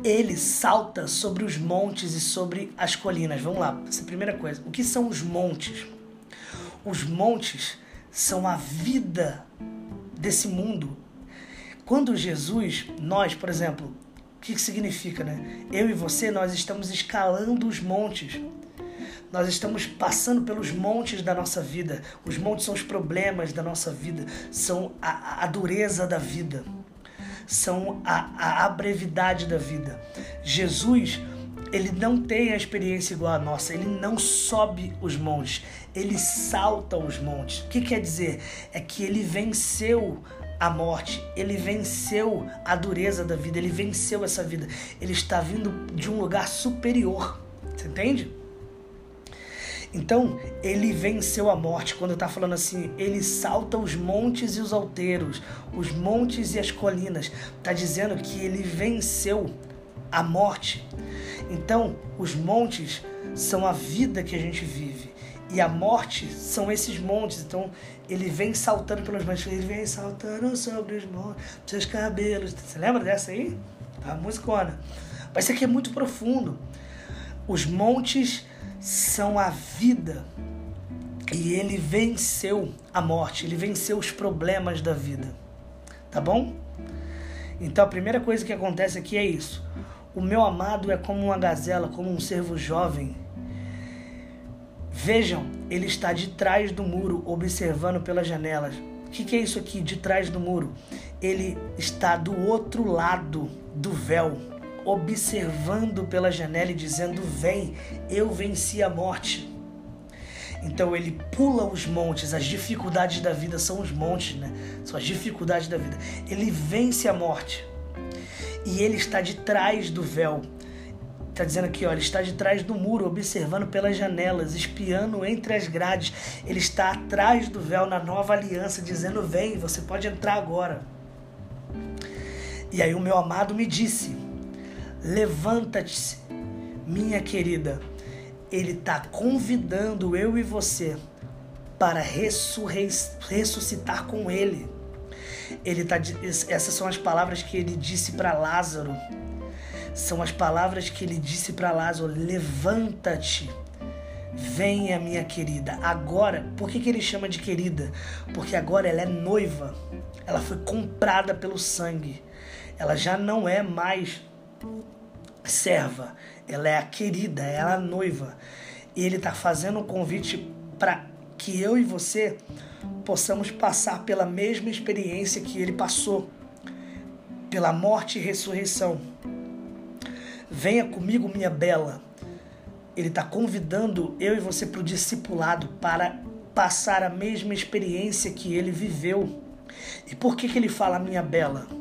Ele salta sobre os montes e sobre as colinas. Vamos lá, essa é a primeira coisa. O que são os montes? Os montes são a vida desse mundo. Quando Jesus, nós, por exemplo, o que, significa, né? Eu e você, nós estamos escalando os montes. Nós estamos passando pelos montes da nossa vida. Os montes são os problemas da nossa vida, são a, a dureza da vida, são a, a brevidade da vida. Jesus, ele não tem a experiência igual a nossa, ele não sobe os montes, ele salta os montes. O que quer dizer? É que ele venceu a morte, ele venceu a dureza da vida, ele venceu essa vida. Ele está vindo de um lugar superior. Você entende? Então, ele venceu a morte. Quando está falando assim, ele salta os montes e os alteiros, os montes e as colinas. Está dizendo que ele venceu a morte. Então, os montes são a vida que a gente vive. E a morte são esses montes. Então, ele vem saltando pelos montes. Ele vem saltando sobre os montes, seus cabelos. Você lembra dessa aí? Tá musicona. Mas isso aqui é muito profundo. Os montes são a vida. E ele venceu a morte, ele venceu os problemas da vida. Tá bom? Então a primeira coisa que acontece aqui é isso. O meu amado é como uma gazela, como um servo jovem. Vejam, ele está de trás do muro, observando pelas janelas. O que, que é isso aqui, de trás do muro? Ele está do outro lado do véu observando pela janela e dizendo: Vem, eu venci a morte. Então ele pula os montes, as dificuldades da vida são os montes, né? São as dificuldades da vida. Ele vence a morte. E ele está de trás do véu. Está dizendo aqui, ó, ele está de trás do muro, observando pelas janelas, espiando entre as grades. Ele está atrás do véu na nova aliança, dizendo: Vem, você pode entrar agora. E aí o meu amado me disse: Levanta-te, minha querida. Ele está convidando eu e você para ressuscitar com ele. Ele tá, essas são as palavras que ele disse para Lázaro. São as palavras que ele disse para Lázaro: Levanta-te, venha, minha querida. Agora, por que, que ele chama de querida? Porque agora ela é noiva. Ela foi comprada pelo sangue. Ela já não é mais serva, ela é a querida, ela é a noiva. E ele está fazendo um convite para que eu e você possamos passar pela mesma experiência que ele passou, pela morte e ressurreição. Venha comigo, minha bela. ele está convidando eu e você para o discipulado, para passar a mesma experiência que ele viveu. E por que, que ele fala minha bela?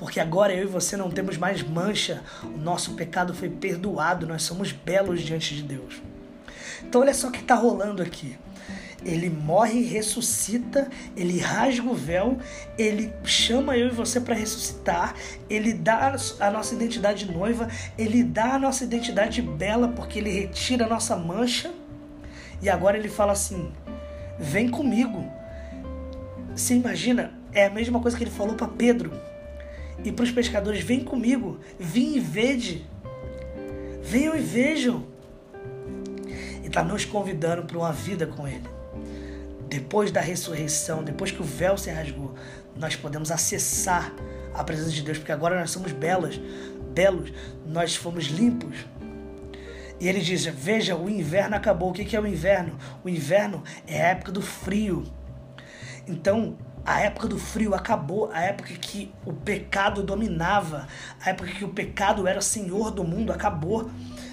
Porque agora eu e você não temos mais mancha, o nosso pecado foi perdoado, nós somos belos diante de Deus. Então olha só o que está rolando aqui. Ele morre, ressuscita, ele rasga o véu, ele chama eu e você para ressuscitar, ele dá a nossa identidade noiva, ele dá a nossa identidade bela porque ele retira a nossa mancha. E agora ele fala assim: "Vem comigo". Você imagina? É a mesma coisa que ele falou para Pedro e para os pescadores: "Vem comigo, vim e vede". Venham e vejam. Ele está nos convidando para uma vida com Ele depois da ressurreição, depois que o véu se rasgou, nós podemos acessar a presença de Deus, porque agora nós somos belas, belos, nós fomos limpos. E ele diz: Veja, o inverno acabou. O que é o inverno? O inverno é a época do frio. Então, a época do frio acabou, a época que o pecado dominava, a época que o pecado era senhor do mundo acabou.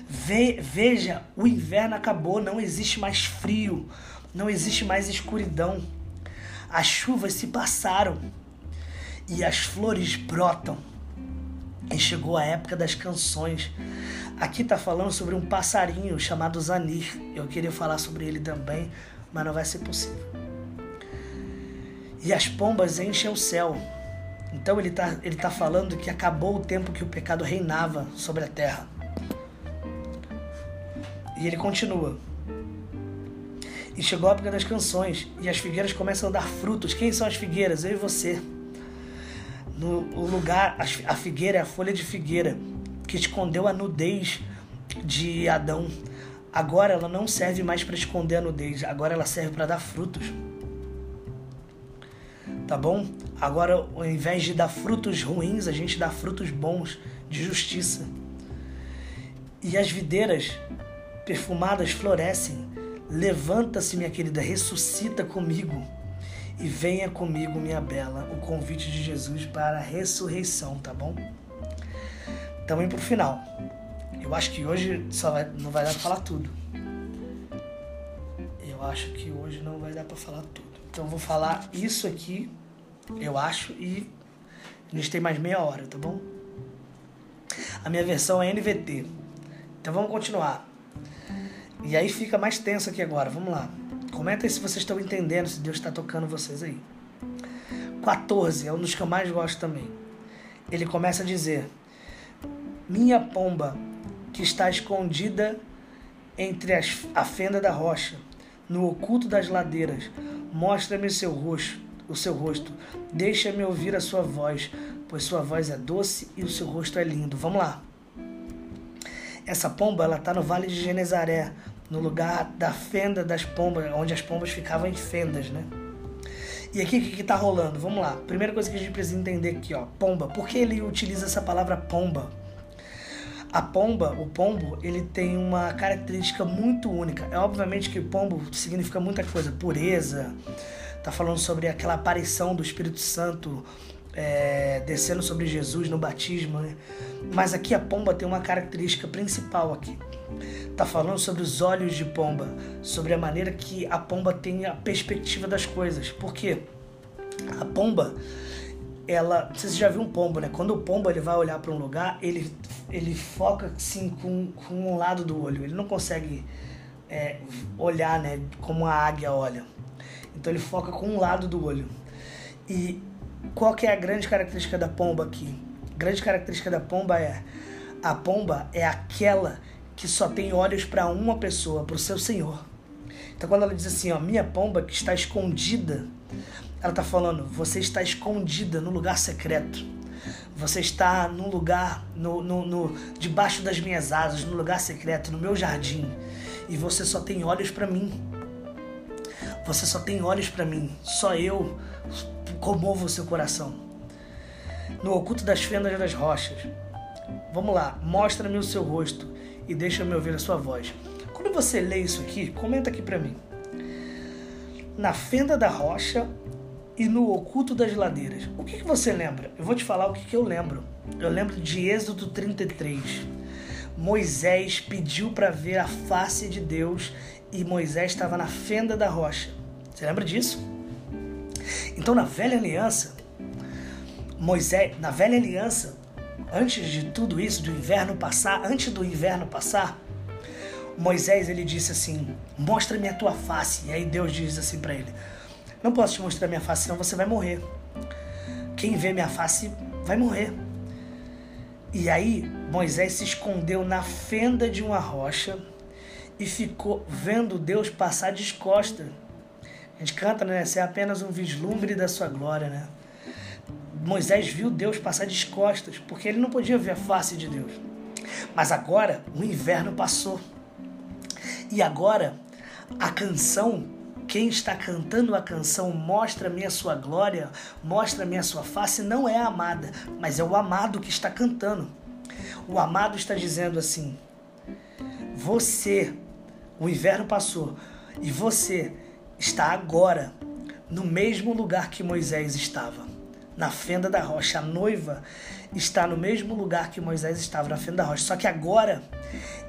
Ve veja, o inverno acabou, não existe mais frio. Não existe mais escuridão. As chuvas se passaram e as flores brotam. E chegou a época das canções. Aqui está falando sobre um passarinho chamado Zanir. Eu queria falar sobre ele também, mas não vai ser possível. E as pombas enchem o céu. Então ele está ele tá falando que acabou o tempo que o pecado reinava sobre a terra. E ele continua. E chegou a época das canções, e as figueiras começam a dar frutos. Quem são as figueiras? Eu e você. No lugar, a figueira é a folha de figueira que escondeu a nudez de Adão. Agora ela não serve mais para esconder a nudez, agora ela serve para dar frutos. Tá bom? Agora, ao invés de dar frutos ruins, a gente dá frutos bons de justiça. E as videiras perfumadas florescem Levanta-se, minha querida, ressuscita comigo e venha comigo, minha bela, o convite de Jesus para a ressurreição, tá bom? Também pro final. Eu acho que hoje só vai, não vai dar para falar tudo. Eu acho que hoje não vai dar para falar tudo. Então vou falar isso aqui, eu acho, e a gente tem mais meia hora, tá bom? A minha versão é NVT. Então vamos continuar. E aí fica mais tenso aqui agora. Vamos lá. Comenta aí se vocês estão entendendo, se Deus está tocando vocês aí. 14 é um dos que eu mais gosto também. Ele começa a dizer: Minha pomba que está escondida entre as, a fenda da rocha, no oculto das ladeiras, mostra-me seu rosto, o seu rosto. Deixa-me ouvir a sua voz, pois sua voz é doce e o seu rosto é lindo. Vamos lá. Essa pomba, ela tá no Vale de Genezaré, no lugar da fenda das pombas, onde as pombas ficavam em fendas, né? E aqui o que, que tá rolando? Vamos lá. Primeira coisa que a gente precisa entender aqui, ó, pomba. Por que ele utiliza essa palavra pomba? A pomba, o pombo, ele tem uma característica muito única. É obviamente que pombo significa muita coisa, pureza. Tá falando sobre aquela aparição do Espírito Santo é, descendo sobre Jesus no batismo, né? Mas aqui a pomba tem uma característica principal aqui. Tá falando sobre os olhos de pomba, sobre a maneira que a pomba tem a perspectiva das coisas. Porque a pomba, ela, você já viu um pombo, né? Quando o pombo ele vai olhar para um lugar, ele ele foca assim com, com um lado do olho. Ele não consegue é, olhar, né? Como a águia olha. Então ele foca com um lado do olho. E qual que é a grande característica da pomba aqui? A grande característica da pomba é a pomba é aquela que só tem olhos para uma pessoa, para o seu Senhor. Então quando ela diz assim, ó, minha pomba que está escondida, ela está falando, você está escondida no lugar secreto. Você está no lugar, no, no, no, debaixo das minhas asas, no lugar secreto, no meu jardim. E você só tem olhos para mim. Você só tem olhos para mim. Só eu comovo o seu coração. No oculto das fendas das rochas. Vamos lá, mostra-me o seu rosto e deixa-me ouvir a sua voz. Quando você lê isso aqui, comenta aqui para mim. Na fenda da rocha e no oculto das ladeiras. O que, que você lembra? Eu vou te falar o que, que eu lembro. Eu lembro de Êxodo 33. Moisés pediu para ver a face de Deus e Moisés estava na fenda da rocha. Você lembra disso? Então, na velha aliança, Moisés, na velha aliança, antes de tudo isso, do inverno passar, antes do inverno passar, Moisés ele disse assim: "Mostra-me a tua face". E aí Deus diz assim para ele: "Não posso te mostrar minha face, senão você vai morrer. Quem vê minha face vai morrer". E aí Moisés se escondeu na fenda de uma rocha e ficou vendo Deus passar descosta. A gente canta, né? Ser é apenas um vislumbre da sua glória, né? Moisés viu Deus passar descostas, porque ele não podia ver a face de Deus. Mas agora o inverno passou. E agora a canção, quem está cantando a canção Mostra-me a sua glória, mostra-me a sua face, não é a amada, mas é o amado que está cantando. O amado está dizendo assim: Você, o inverno passou, e você está agora no mesmo lugar que Moisés estava, na fenda da rocha. A noiva está no mesmo lugar que Moisés estava, na fenda da rocha. Só que agora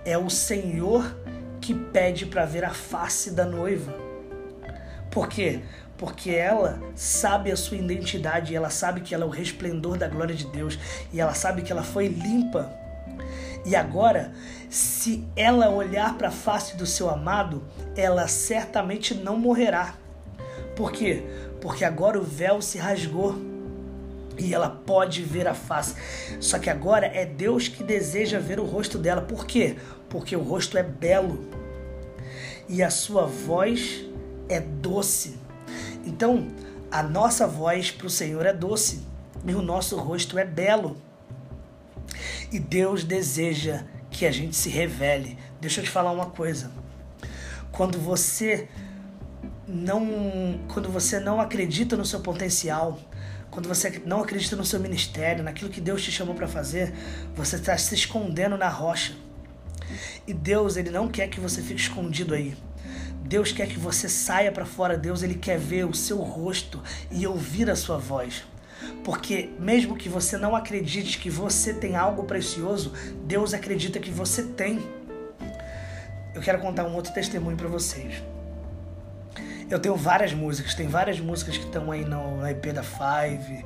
é o Senhor que pede para ver a face da noiva. Por quê? Porque ela sabe a sua identidade, ela sabe que ela é o resplendor da glória de Deus e ela sabe que ela foi limpa. E agora, se ela olhar para a face do seu amado, ela certamente não morrerá. Por quê? Porque agora o véu se rasgou e ela pode ver a face. Só que agora é Deus que deseja ver o rosto dela. Por quê? Porque o rosto é belo e a sua voz é doce. Então, a nossa voz para o Senhor é doce e o nosso rosto é belo. E Deus deseja que a gente se revele. Deixa eu te falar uma coisa. Quando você não, quando você não acredita no seu potencial, quando você não acredita no seu ministério, naquilo que Deus te chamou para fazer, você está se escondendo na rocha. E Deus, ele não quer que você fique escondido aí. Deus quer que você saia para fora. Deus, ele quer ver o seu rosto e ouvir a sua voz. Porque mesmo que você não acredite que você tem algo precioso, Deus acredita que você tem. Eu quero contar um outro testemunho para vocês. Eu tenho várias músicas, tem várias músicas que estão aí no EP da Five,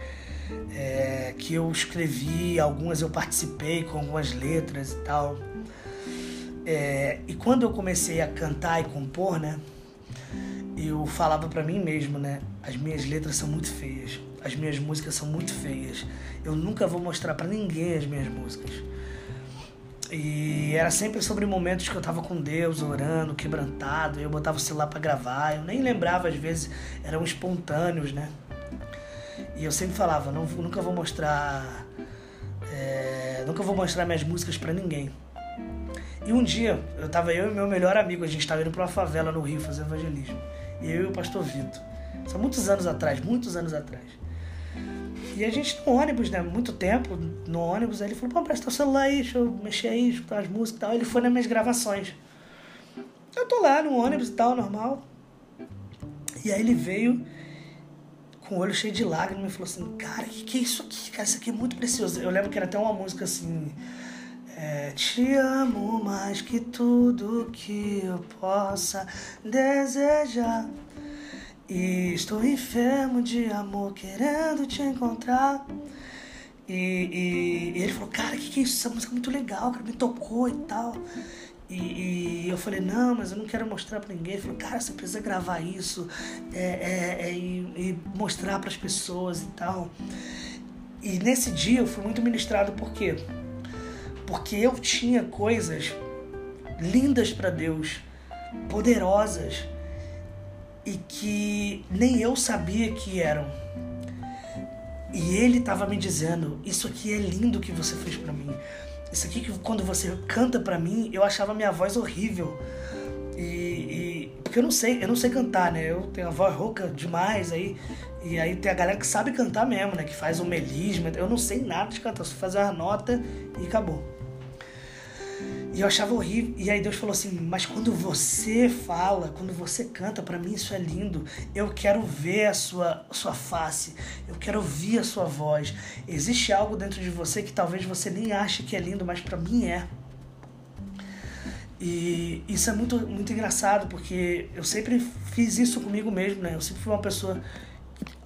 é, que eu escrevi, algumas eu participei com algumas letras e tal. É, e quando eu comecei a cantar e compor, né, eu falava para mim mesmo, né, as minhas letras são muito feias, as minhas músicas são muito feias. Eu nunca vou mostrar para ninguém as minhas músicas. E era sempre sobre momentos que eu tava com Deus, orando, quebrantado. Eu botava o celular para gravar. Eu nem lembrava, às vezes eram espontâneos, né? E eu sempre falava: não, nunca vou mostrar. É, nunca vou mostrar minhas músicas para ninguém. E um dia, eu tava eu e meu melhor amigo, a gente tava indo pra uma favela no Rio fazer evangelismo. E eu e o pastor Vitor. São muitos anos atrás, muitos anos atrás. E a gente no ônibus, né? Muito tempo no ônibus, aí ele falou, pô, presta o celular aí, deixa eu mexer aí, escutar as músicas e tal. Ele foi nas minhas gravações. Eu tô lá no ônibus e tal, normal. E aí ele veio com o olho cheio de lágrimas e falou assim, cara, que que é isso aqui? Cara, isso aqui é muito precioso. Eu lembro que era até uma música assim. É, te amo mais que tudo que eu possa desejar. E estou enfermo de amor, querendo te encontrar. E, e, e ele falou, cara, que que é isso? Essa música é muito legal, cara, me tocou e tal. E, e, eu falei, não, mas eu não quero mostrar pra ninguém. Ele falou, cara, você precisa gravar isso é, é, é, e, e mostrar para as pessoas e tal. E nesse dia eu fui muito ministrado, por quê? Porque eu tinha coisas lindas para Deus, poderosas, e que nem eu sabia que eram. E ele estava me dizendo: Isso aqui é lindo que você fez para mim. Isso aqui que quando você canta para mim, eu achava minha voz horrível. E, e, porque eu não sei, eu não sei cantar, né? Eu tenho a voz rouca demais aí. E aí tem a galera que sabe cantar mesmo, né? Que faz o melisma. Eu não sei nada de cantar, só fazer uma nota e acabou. E eu achava horrível. E aí Deus falou assim: Mas quando você fala, quando você canta, para mim isso é lindo. Eu quero ver a sua, sua face. Eu quero ouvir a sua voz. Existe algo dentro de você que talvez você nem ache que é lindo, mas para mim é. E isso é muito, muito engraçado, porque eu sempre fiz isso comigo mesmo, né? Eu sempre fui uma pessoa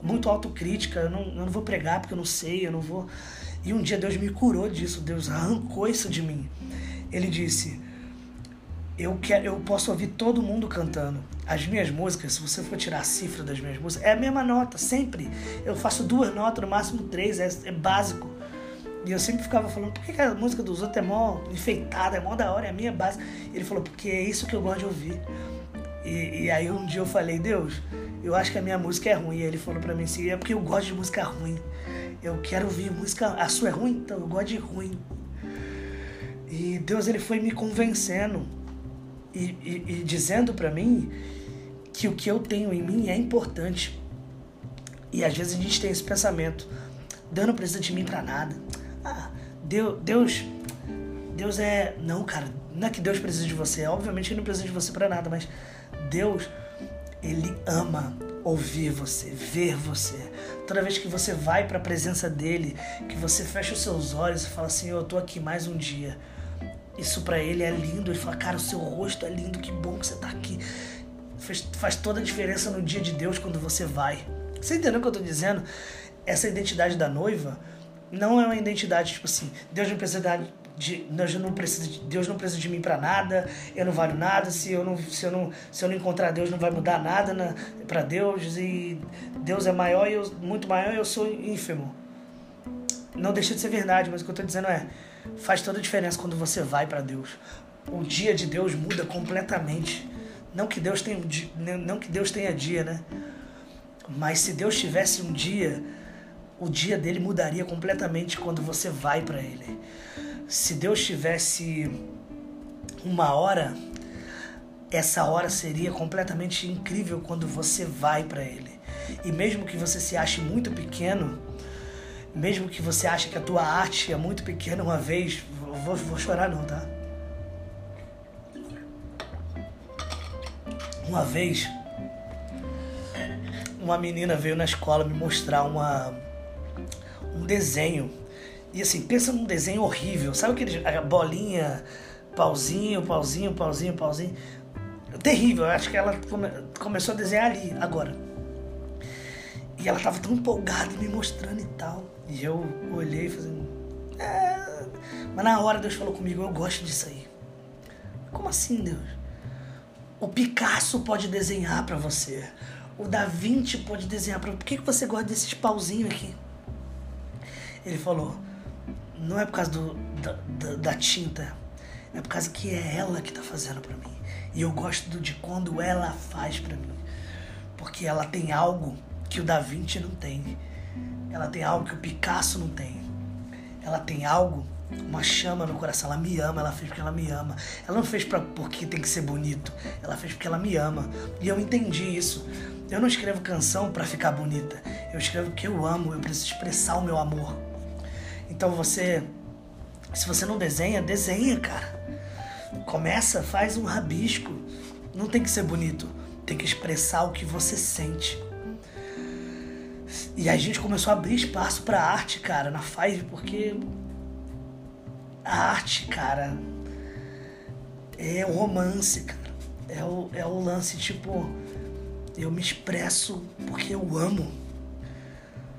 muito autocrítica, eu não, eu não vou pregar porque eu não sei, eu não vou. E um dia Deus me curou disso, Deus arrancou isso de mim. Ele disse: eu, quero, eu posso ouvir todo mundo cantando. As minhas músicas, se você for tirar a cifra das minhas músicas, é a mesma nota, sempre. Eu faço duas notas, no máximo três, é, é básico. E eu sempre ficava falando, por que a música dos outros é mó enfeitada, é mó da hora, é a minha base? Ele falou, porque é isso que eu gosto de ouvir. E, e, aí um dia eu falei, Deus, eu acho que a minha música é ruim. E ele falou para mim assim, é porque eu gosto de música ruim. Eu quero ouvir música. A sua é ruim? Então eu gosto de ruim. E Deus ele foi me convencendo e, e, e dizendo para mim que o que eu tenho em mim é importante. E às vezes a gente tem esse pensamento: Deus não precisa de mim para nada. Ah, Deus, Deus, Deus é. Não, cara, não é que Deus precisa de você. Obviamente ele não precisa de você para nada, mas Deus, ele ama ouvir você, ver você. Toda vez que você vai para a presença dele, que você fecha os seus olhos e fala assim: Eu tô aqui mais um dia isso para ele é lindo. Ele fala, cara, o seu rosto é lindo, que bom que você tá aqui. Faz, faz toda a diferença no dia de Deus quando você vai. Você entendeu o que eu tô dizendo? Essa identidade da noiva não é uma identidade tipo assim, Deus não precisa de, Deus não precisa de, Deus não precisa de mim para nada, eu não valho nada, se eu não, se eu não, se eu não encontrar Deus não vai mudar nada para Deus e Deus é maior e eu muito maior e eu sou ínfimo. Não deixa de ser verdade, mas o que eu tô dizendo é, faz toda a diferença quando você vai para Deus. O dia de Deus muda completamente. Não que Deus tenha não que Deus tenha dia, né? Mas se Deus tivesse um dia, o dia dele mudaria completamente quando você vai para ele. Se Deus tivesse uma hora, essa hora seria completamente incrível quando você vai para ele. E mesmo que você se ache muito pequeno, mesmo que você ache que a tua arte é muito pequena uma vez, vou, vou chorar não, tá? Uma vez, uma menina veio na escola me mostrar uma, um desenho. E assim, pensa num desenho horrível. Sabe aquele a bolinha, pauzinho, pauzinho, pauzinho, pauzinho? Terrível. Acho que ela come, começou a desenhar ali, agora. E ela tava tão empolgada me mostrando e tal. E eu olhei fazendo. É... Mas na hora Deus falou comigo, eu gosto disso aí. Como assim, Deus? O Picasso pode desenhar para você. O Da Vinci pode desenhar para você. Por que, que você gosta desses pauzinhos aqui? Ele falou, não é por causa do, da, da, da tinta. É por causa que é ela que tá fazendo para mim. E eu gosto de quando ela faz para mim. Porque ela tem algo que o Da Vinci não tem. Ela tem algo que o Picasso não tem. Ela tem algo, uma chama no coração. Ela me ama, ela fez porque ela me ama. Ela não fez pra, porque tem que ser bonito. Ela fez porque ela me ama. E eu entendi isso. Eu não escrevo canção para ficar bonita. Eu escrevo porque eu amo, eu preciso expressar o meu amor. Então você, se você não desenha, desenha, cara. Começa, faz um rabisco. Não tem que ser bonito, tem que expressar o que você sente. E a gente começou a abrir espaço pra arte, cara, na Five, porque a arte, cara, é o romance, cara. É o, é o lance, tipo, eu me expresso porque eu amo.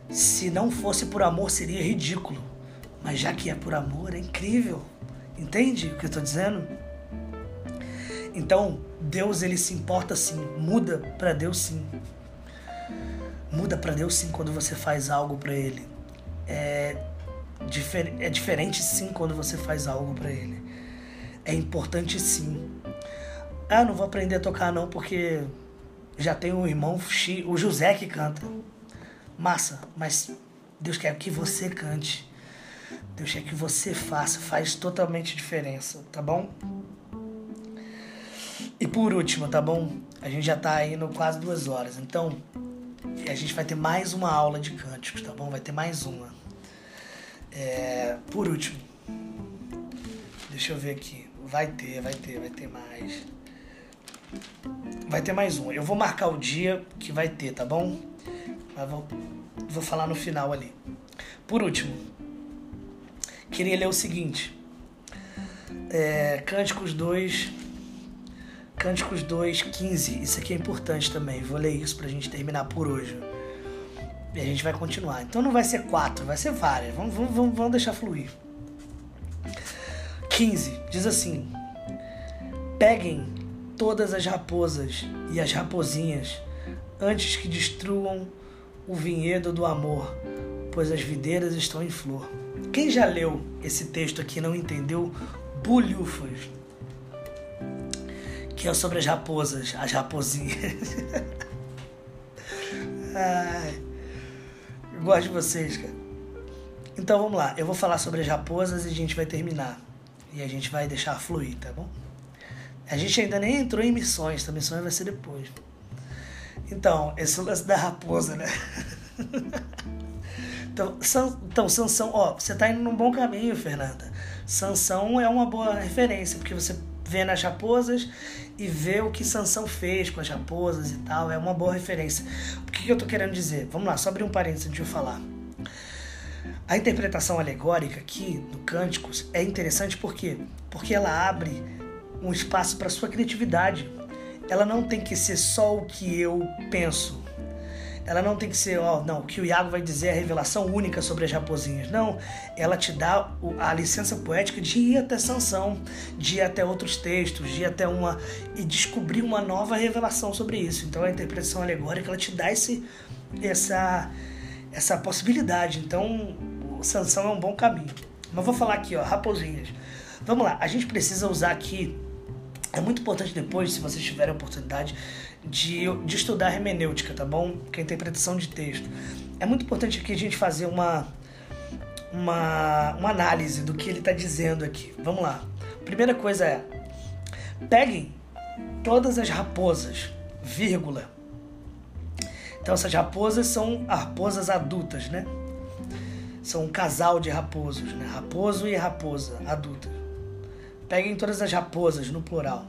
Se não fosse por amor, seria ridículo. Mas já que é por amor, é incrível. Entende o que eu tô dizendo? Então, Deus ele se importa sim, muda para Deus sim. Muda para Deus sim quando você faz algo para Ele. É, difer é diferente sim quando você faz algo para Ele. É importante sim. Ah, não vou aprender a tocar não porque já tem o irmão o José que canta. Massa, mas Deus quer que você cante. Deus quer que você faça, faz totalmente diferença, tá bom? E por último, tá bom? A gente já tá indo quase duas horas, então a gente vai ter mais uma aula de cânticos, tá bom? Vai ter mais uma. É, por último, deixa eu ver aqui. Vai ter, vai ter, vai ter mais. Vai ter mais um. Eu vou marcar o dia que vai ter, tá bom? Mas vou, vou falar no final ali. Por último, queria ler o seguinte: é, Cânticos 2, Cânticos 2, 15. Isso aqui é importante também. Vou ler isso pra gente terminar por hoje. E a gente vai continuar. Então não vai ser quatro, vai ser várias. Vamos, vamos, vamos deixar fluir. 15. Diz assim: Peguem todas as raposas e as rapozinhas antes que destruam o vinhedo do amor, pois as videiras estão em flor. Quem já leu esse texto aqui não entendeu bulhufas, que é sobre as raposas, as raposinhas. Ai, gosto de vocês, cara. Então vamos lá, eu vou falar sobre as raposas e a gente vai terminar. E a gente vai deixar fluir, tá bom? A gente ainda nem entrou em missões, tá? Missões vai ser depois. Então, esse lance da raposa, né? então, San, então, Sansão, ó, você tá indo num bom caminho, Fernanda. Sansão é uma boa referência, porque você vê nas raposas e vê o que Sansão fez com as raposas e tal, é uma boa referência. O que, que eu tô querendo dizer? Vamos lá, só abrir um parênteses antes de eu falar. A interpretação alegórica aqui do Cânticos é interessante por quê? Porque ela abre um espaço para sua criatividade ela não tem que ser só o que eu penso. Ela não tem que ser, ó, não, o que o Iago vai dizer é a revelação única sobre as raposinhas. Não, ela te dá a licença poética de ir até Sansão, de ir até outros textos, de ir até uma. e descobrir uma nova revelação sobre isso. Então a interpretação alegórica ela te dá esse, essa, essa possibilidade. Então, Sansão é um bom caminho. Mas vou falar aqui, ó, raposinhas. Vamos lá, a gente precisa usar aqui é muito importante depois, se vocês tiverem a oportunidade, de, de estudar hermenêutica, tá bom? Que é a interpretação de texto. É muito importante aqui a gente fazer uma, uma, uma análise do que ele está dizendo aqui. Vamos lá. Primeira coisa é: peguem todas as raposas, vírgula. Então essas raposas são raposas adultas, né? São um casal de raposos, né? Raposo e raposa adulta. Peguem todas as raposas, no plural.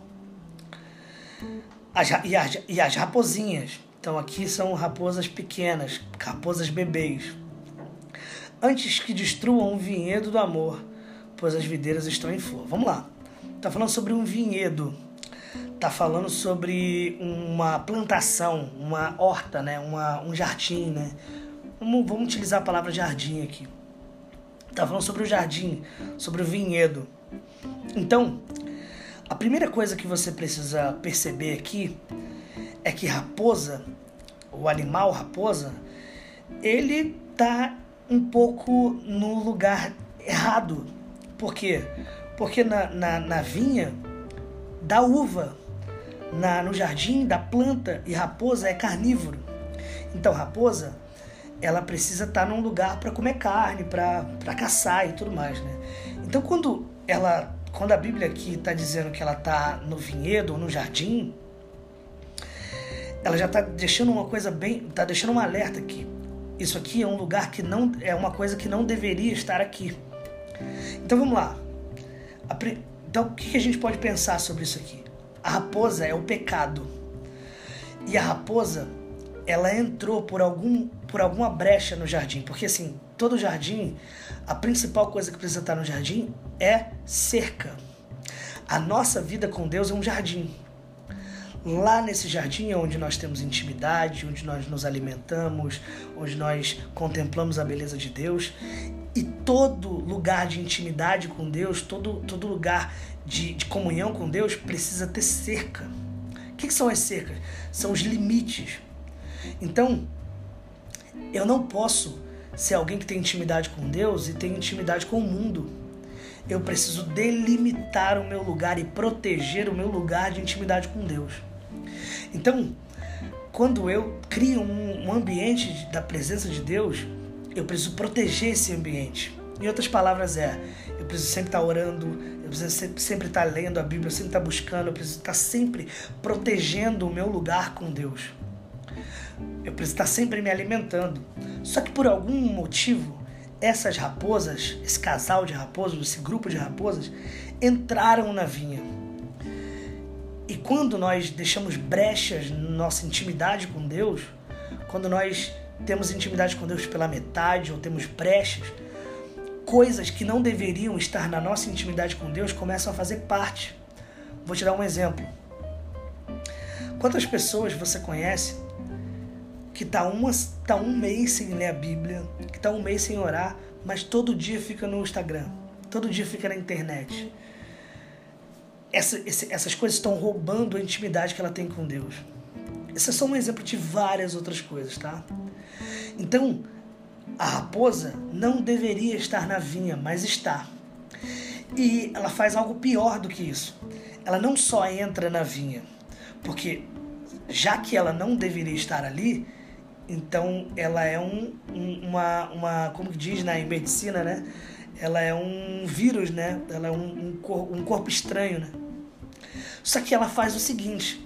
As, e, as, e as raposinhas. Então aqui são raposas pequenas, raposas bebês. Antes que destruam o vinhedo do amor, pois as videiras estão em flor. Vamos lá. Tá falando sobre um vinhedo. Tá falando sobre uma plantação, uma horta, né? Uma, um jardim, né? Vamos, vamos utilizar a palavra jardim aqui. Tá falando sobre o jardim, sobre o vinhedo. Então, a primeira coisa que você precisa perceber aqui é que raposa, o animal raposa, ele tá um pouco no lugar errado. Por quê? Porque na, na, na vinha da uva, na, no jardim da planta, e raposa é carnívoro. Então, raposa, ela precisa estar tá num lugar para comer carne, para caçar e tudo mais, né? Então, quando ela quando a Bíblia aqui está dizendo que ela está no vinhedo ou no jardim, ela já está deixando uma coisa bem, está deixando um alerta aqui. Isso aqui é um lugar que não é uma coisa que não deveria estar aqui. Então vamos lá. Então o que a gente pode pensar sobre isso aqui? A raposa é o pecado e a raposa ela entrou por algum por alguma brecha no jardim, porque assim todo jardim a principal coisa que precisa estar no jardim é cerca. A nossa vida com Deus é um jardim. Lá nesse jardim é onde nós temos intimidade, onde nós nos alimentamos, onde nós contemplamos a beleza de Deus. E todo lugar de intimidade com Deus, todo, todo lugar de, de comunhão com Deus precisa ter cerca. O que, que são as cercas? São os limites. Então, eu não posso ser alguém que tem intimidade com Deus e tem intimidade com o mundo eu preciso delimitar o meu lugar e proteger o meu lugar de intimidade com Deus. Então, quando eu crio um, ambiente da presença de Deus, eu preciso proteger esse ambiente. Em outras palavras, é: eu preciso sempre estar orando, eu preciso sempre, sempre estar lendo a Bíblia, eu sempre estar buscando, eu preciso estar sempre protegendo o meu lugar com Deus. Eu preciso estar sempre me alimentando. Só que por algum motivo, essas raposas, esse casal de raposas, esse grupo de raposas, entraram na vinha. E quando nós deixamos brechas na nossa intimidade com Deus, quando nós temos intimidade com Deus pela metade ou temos brechas, coisas que não deveriam estar na nossa intimidade com Deus começam a fazer parte. Vou te dar um exemplo. Quantas pessoas você conhece que tá, uma, tá um mês sem ler a Bíblia, que tá um mês sem orar, mas todo dia fica no Instagram, todo dia fica na internet? Essa, esse, essas coisas estão roubando a intimidade que ela tem com Deus. Esse é só um exemplo de várias outras coisas, tá? Então, a raposa não deveria estar na vinha, mas está. E ela faz algo pior do que isso. Ela não só entra na vinha, porque já que ela não deveria estar ali, então ela é um, um uma, uma, como diz na né, medicina, né? Ela é um vírus, né? Ela é um, um, cor, um corpo estranho, né? Só que ela faz o seguinte: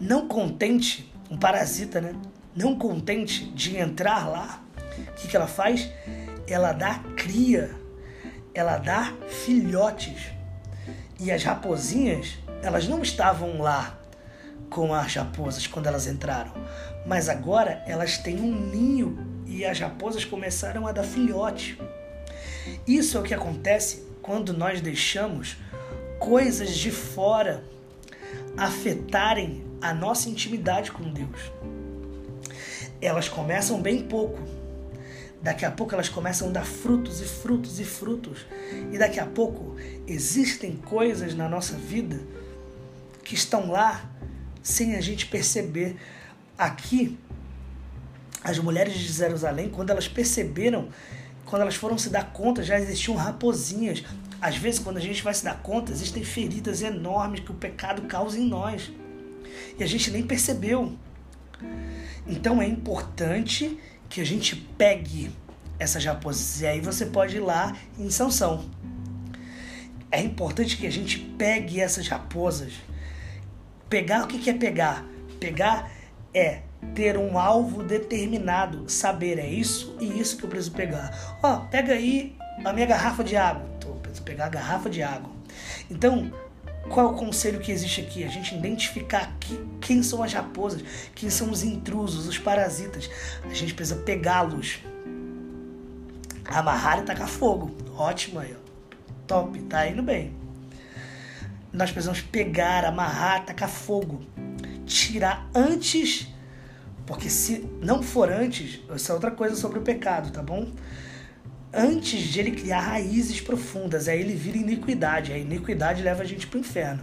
não contente, um parasita, né? Não contente de entrar lá, o que, que ela faz? Ela dá cria, ela dá filhotes. E as raposinhas, elas não estavam lá com as raposas quando elas entraram, mas agora elas têm um ninho e as raposas começaram a dar filhote. Isso é o que acontece quando nós deixamos coisas de fora afetarem a nossa intimidade com Deus. Elas começam bem pouco. Daqui a pouco elas começam a dar frutos e frutos e frutos. E daqui a pouco existem coisas na nossa vida que estão lá sem a gente perceber. Aqui, as mulheres de Jerusalém, quando elas perceberam, quando elas foram se dar conta, já existiam raposinhas. Às vezes, quando a gente vai se dar conta, existem feridas enormes que o pecado causa em nós e a gente nem percebeu. Então é importante que a gente pegue essas raposas. E aí você pode ir lá em Sansão. É importante que a gente pegue essas raposas. Pegar o que é pegar? Pegar é ter um alvo determinado, saber é isso e isso que eu preciso pegar. Ó, pega aí a minha garrafa de água. Tô, preciso pegar a garrafa de água. Então, qual é o conselho que existe aqui? A gente identificar quem são as raposas, quem são os intrusos, os parasitas. A gente precisa pegá-los, amarrar e tacar fogo. Ótimo aí, ó. Top, tá indo bem. Nós precisamos pegar, amarrar, tacar fogo. Tirar antes, porque se não for antes, essa é outra coisa sobre o pecado, tá bom? antes de ele criar raízes profundas. Aí ele vira iniquidade. A iniquidade leva a gente para o inferno.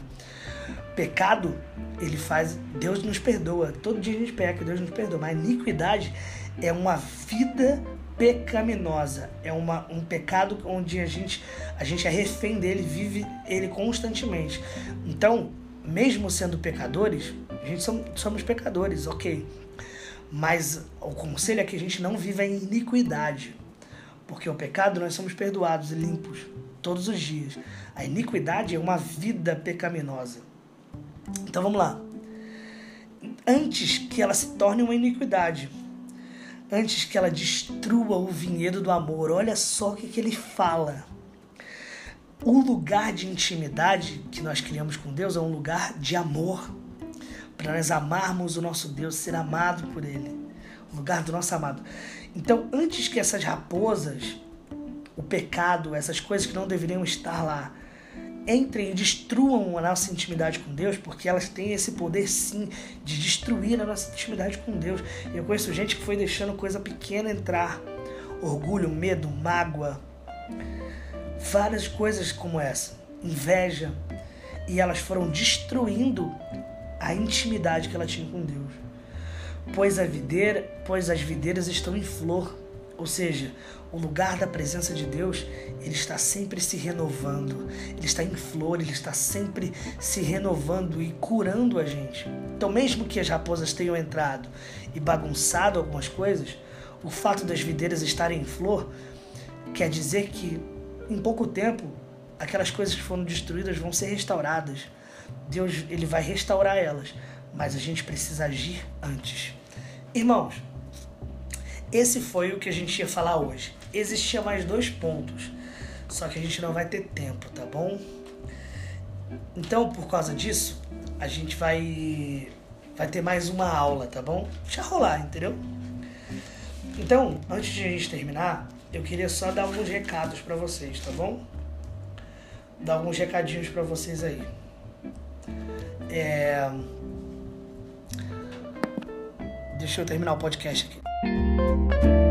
Pecado, ele faz. Deus nos perdoa. Todo dia a gente peca, Deus nos perdoa. Mas iniquidade é uma vida pecaminosa. É uma, um pecado onde a gente, a gente é refém dele, vive ele constantemente. Então, mesmo sendo pecadores, a gente somos, somos pecadores, ok. Mas o conselho é que a gente não viva em iniquidade. Porque o pecado nós somos perdoados e limpos todos os dias. A iniquidade é uma vida pecaminosa. Então vamos lá. Antes que ela se torne uma iniquidade, antes que ela destrua o vinhedo do amor, olha só o que, que ele fala. O lugar de intimidade que nós criamos com Deus é um lugar de amor, para nós amarmos o nosso Deus, ser amado por Ele, o lugar do nosso amado. Então, antes que essas raposas, o pecado, essas coisas que não deveriam estar lá, entrem e destruam a nossa intimidade com Deus, porque elas têm esse poder sim de destruir a nossa intimidade com Deus. Eu conheço gente que foi deixando coisa pequena entrar, orgulho, medo, mágoa, várias coisas como essa, inveja, e elas foram destruindo a intimidade que ela tinha com Deus pois a videira, pois as videiras estão em flor. Ou seja, o lugar da presença de Deus, ele está sempre se renovando, ele está em flor, ele está sempre se renovando e curando a gente. Então, mesmo que as raposas tenham entrado e bagunçado algumas coisas, o fato das videiras estarem em flor quer dizer que em pouco tempo aquelas coisas que foram destruídas vão ser restauradas. Deus ele vai restaurar elas, mas a gente precisa agir antes. Irmãos, esse foi o que a gente ia falar hoje. Existia mais dois pontos, só que a gente não vai ter tempo, tá bom? Então, por causa disso, a gente vai vai ter mais uma aula, tá bom? Deixa rolar, entendeu? Então, antes de a gente terminar, eu queria só dar alguns recados para vocês, tá bom? Dar alguns recadinhos para vocês aí. É... Deixa eu terminar o podcast aqui.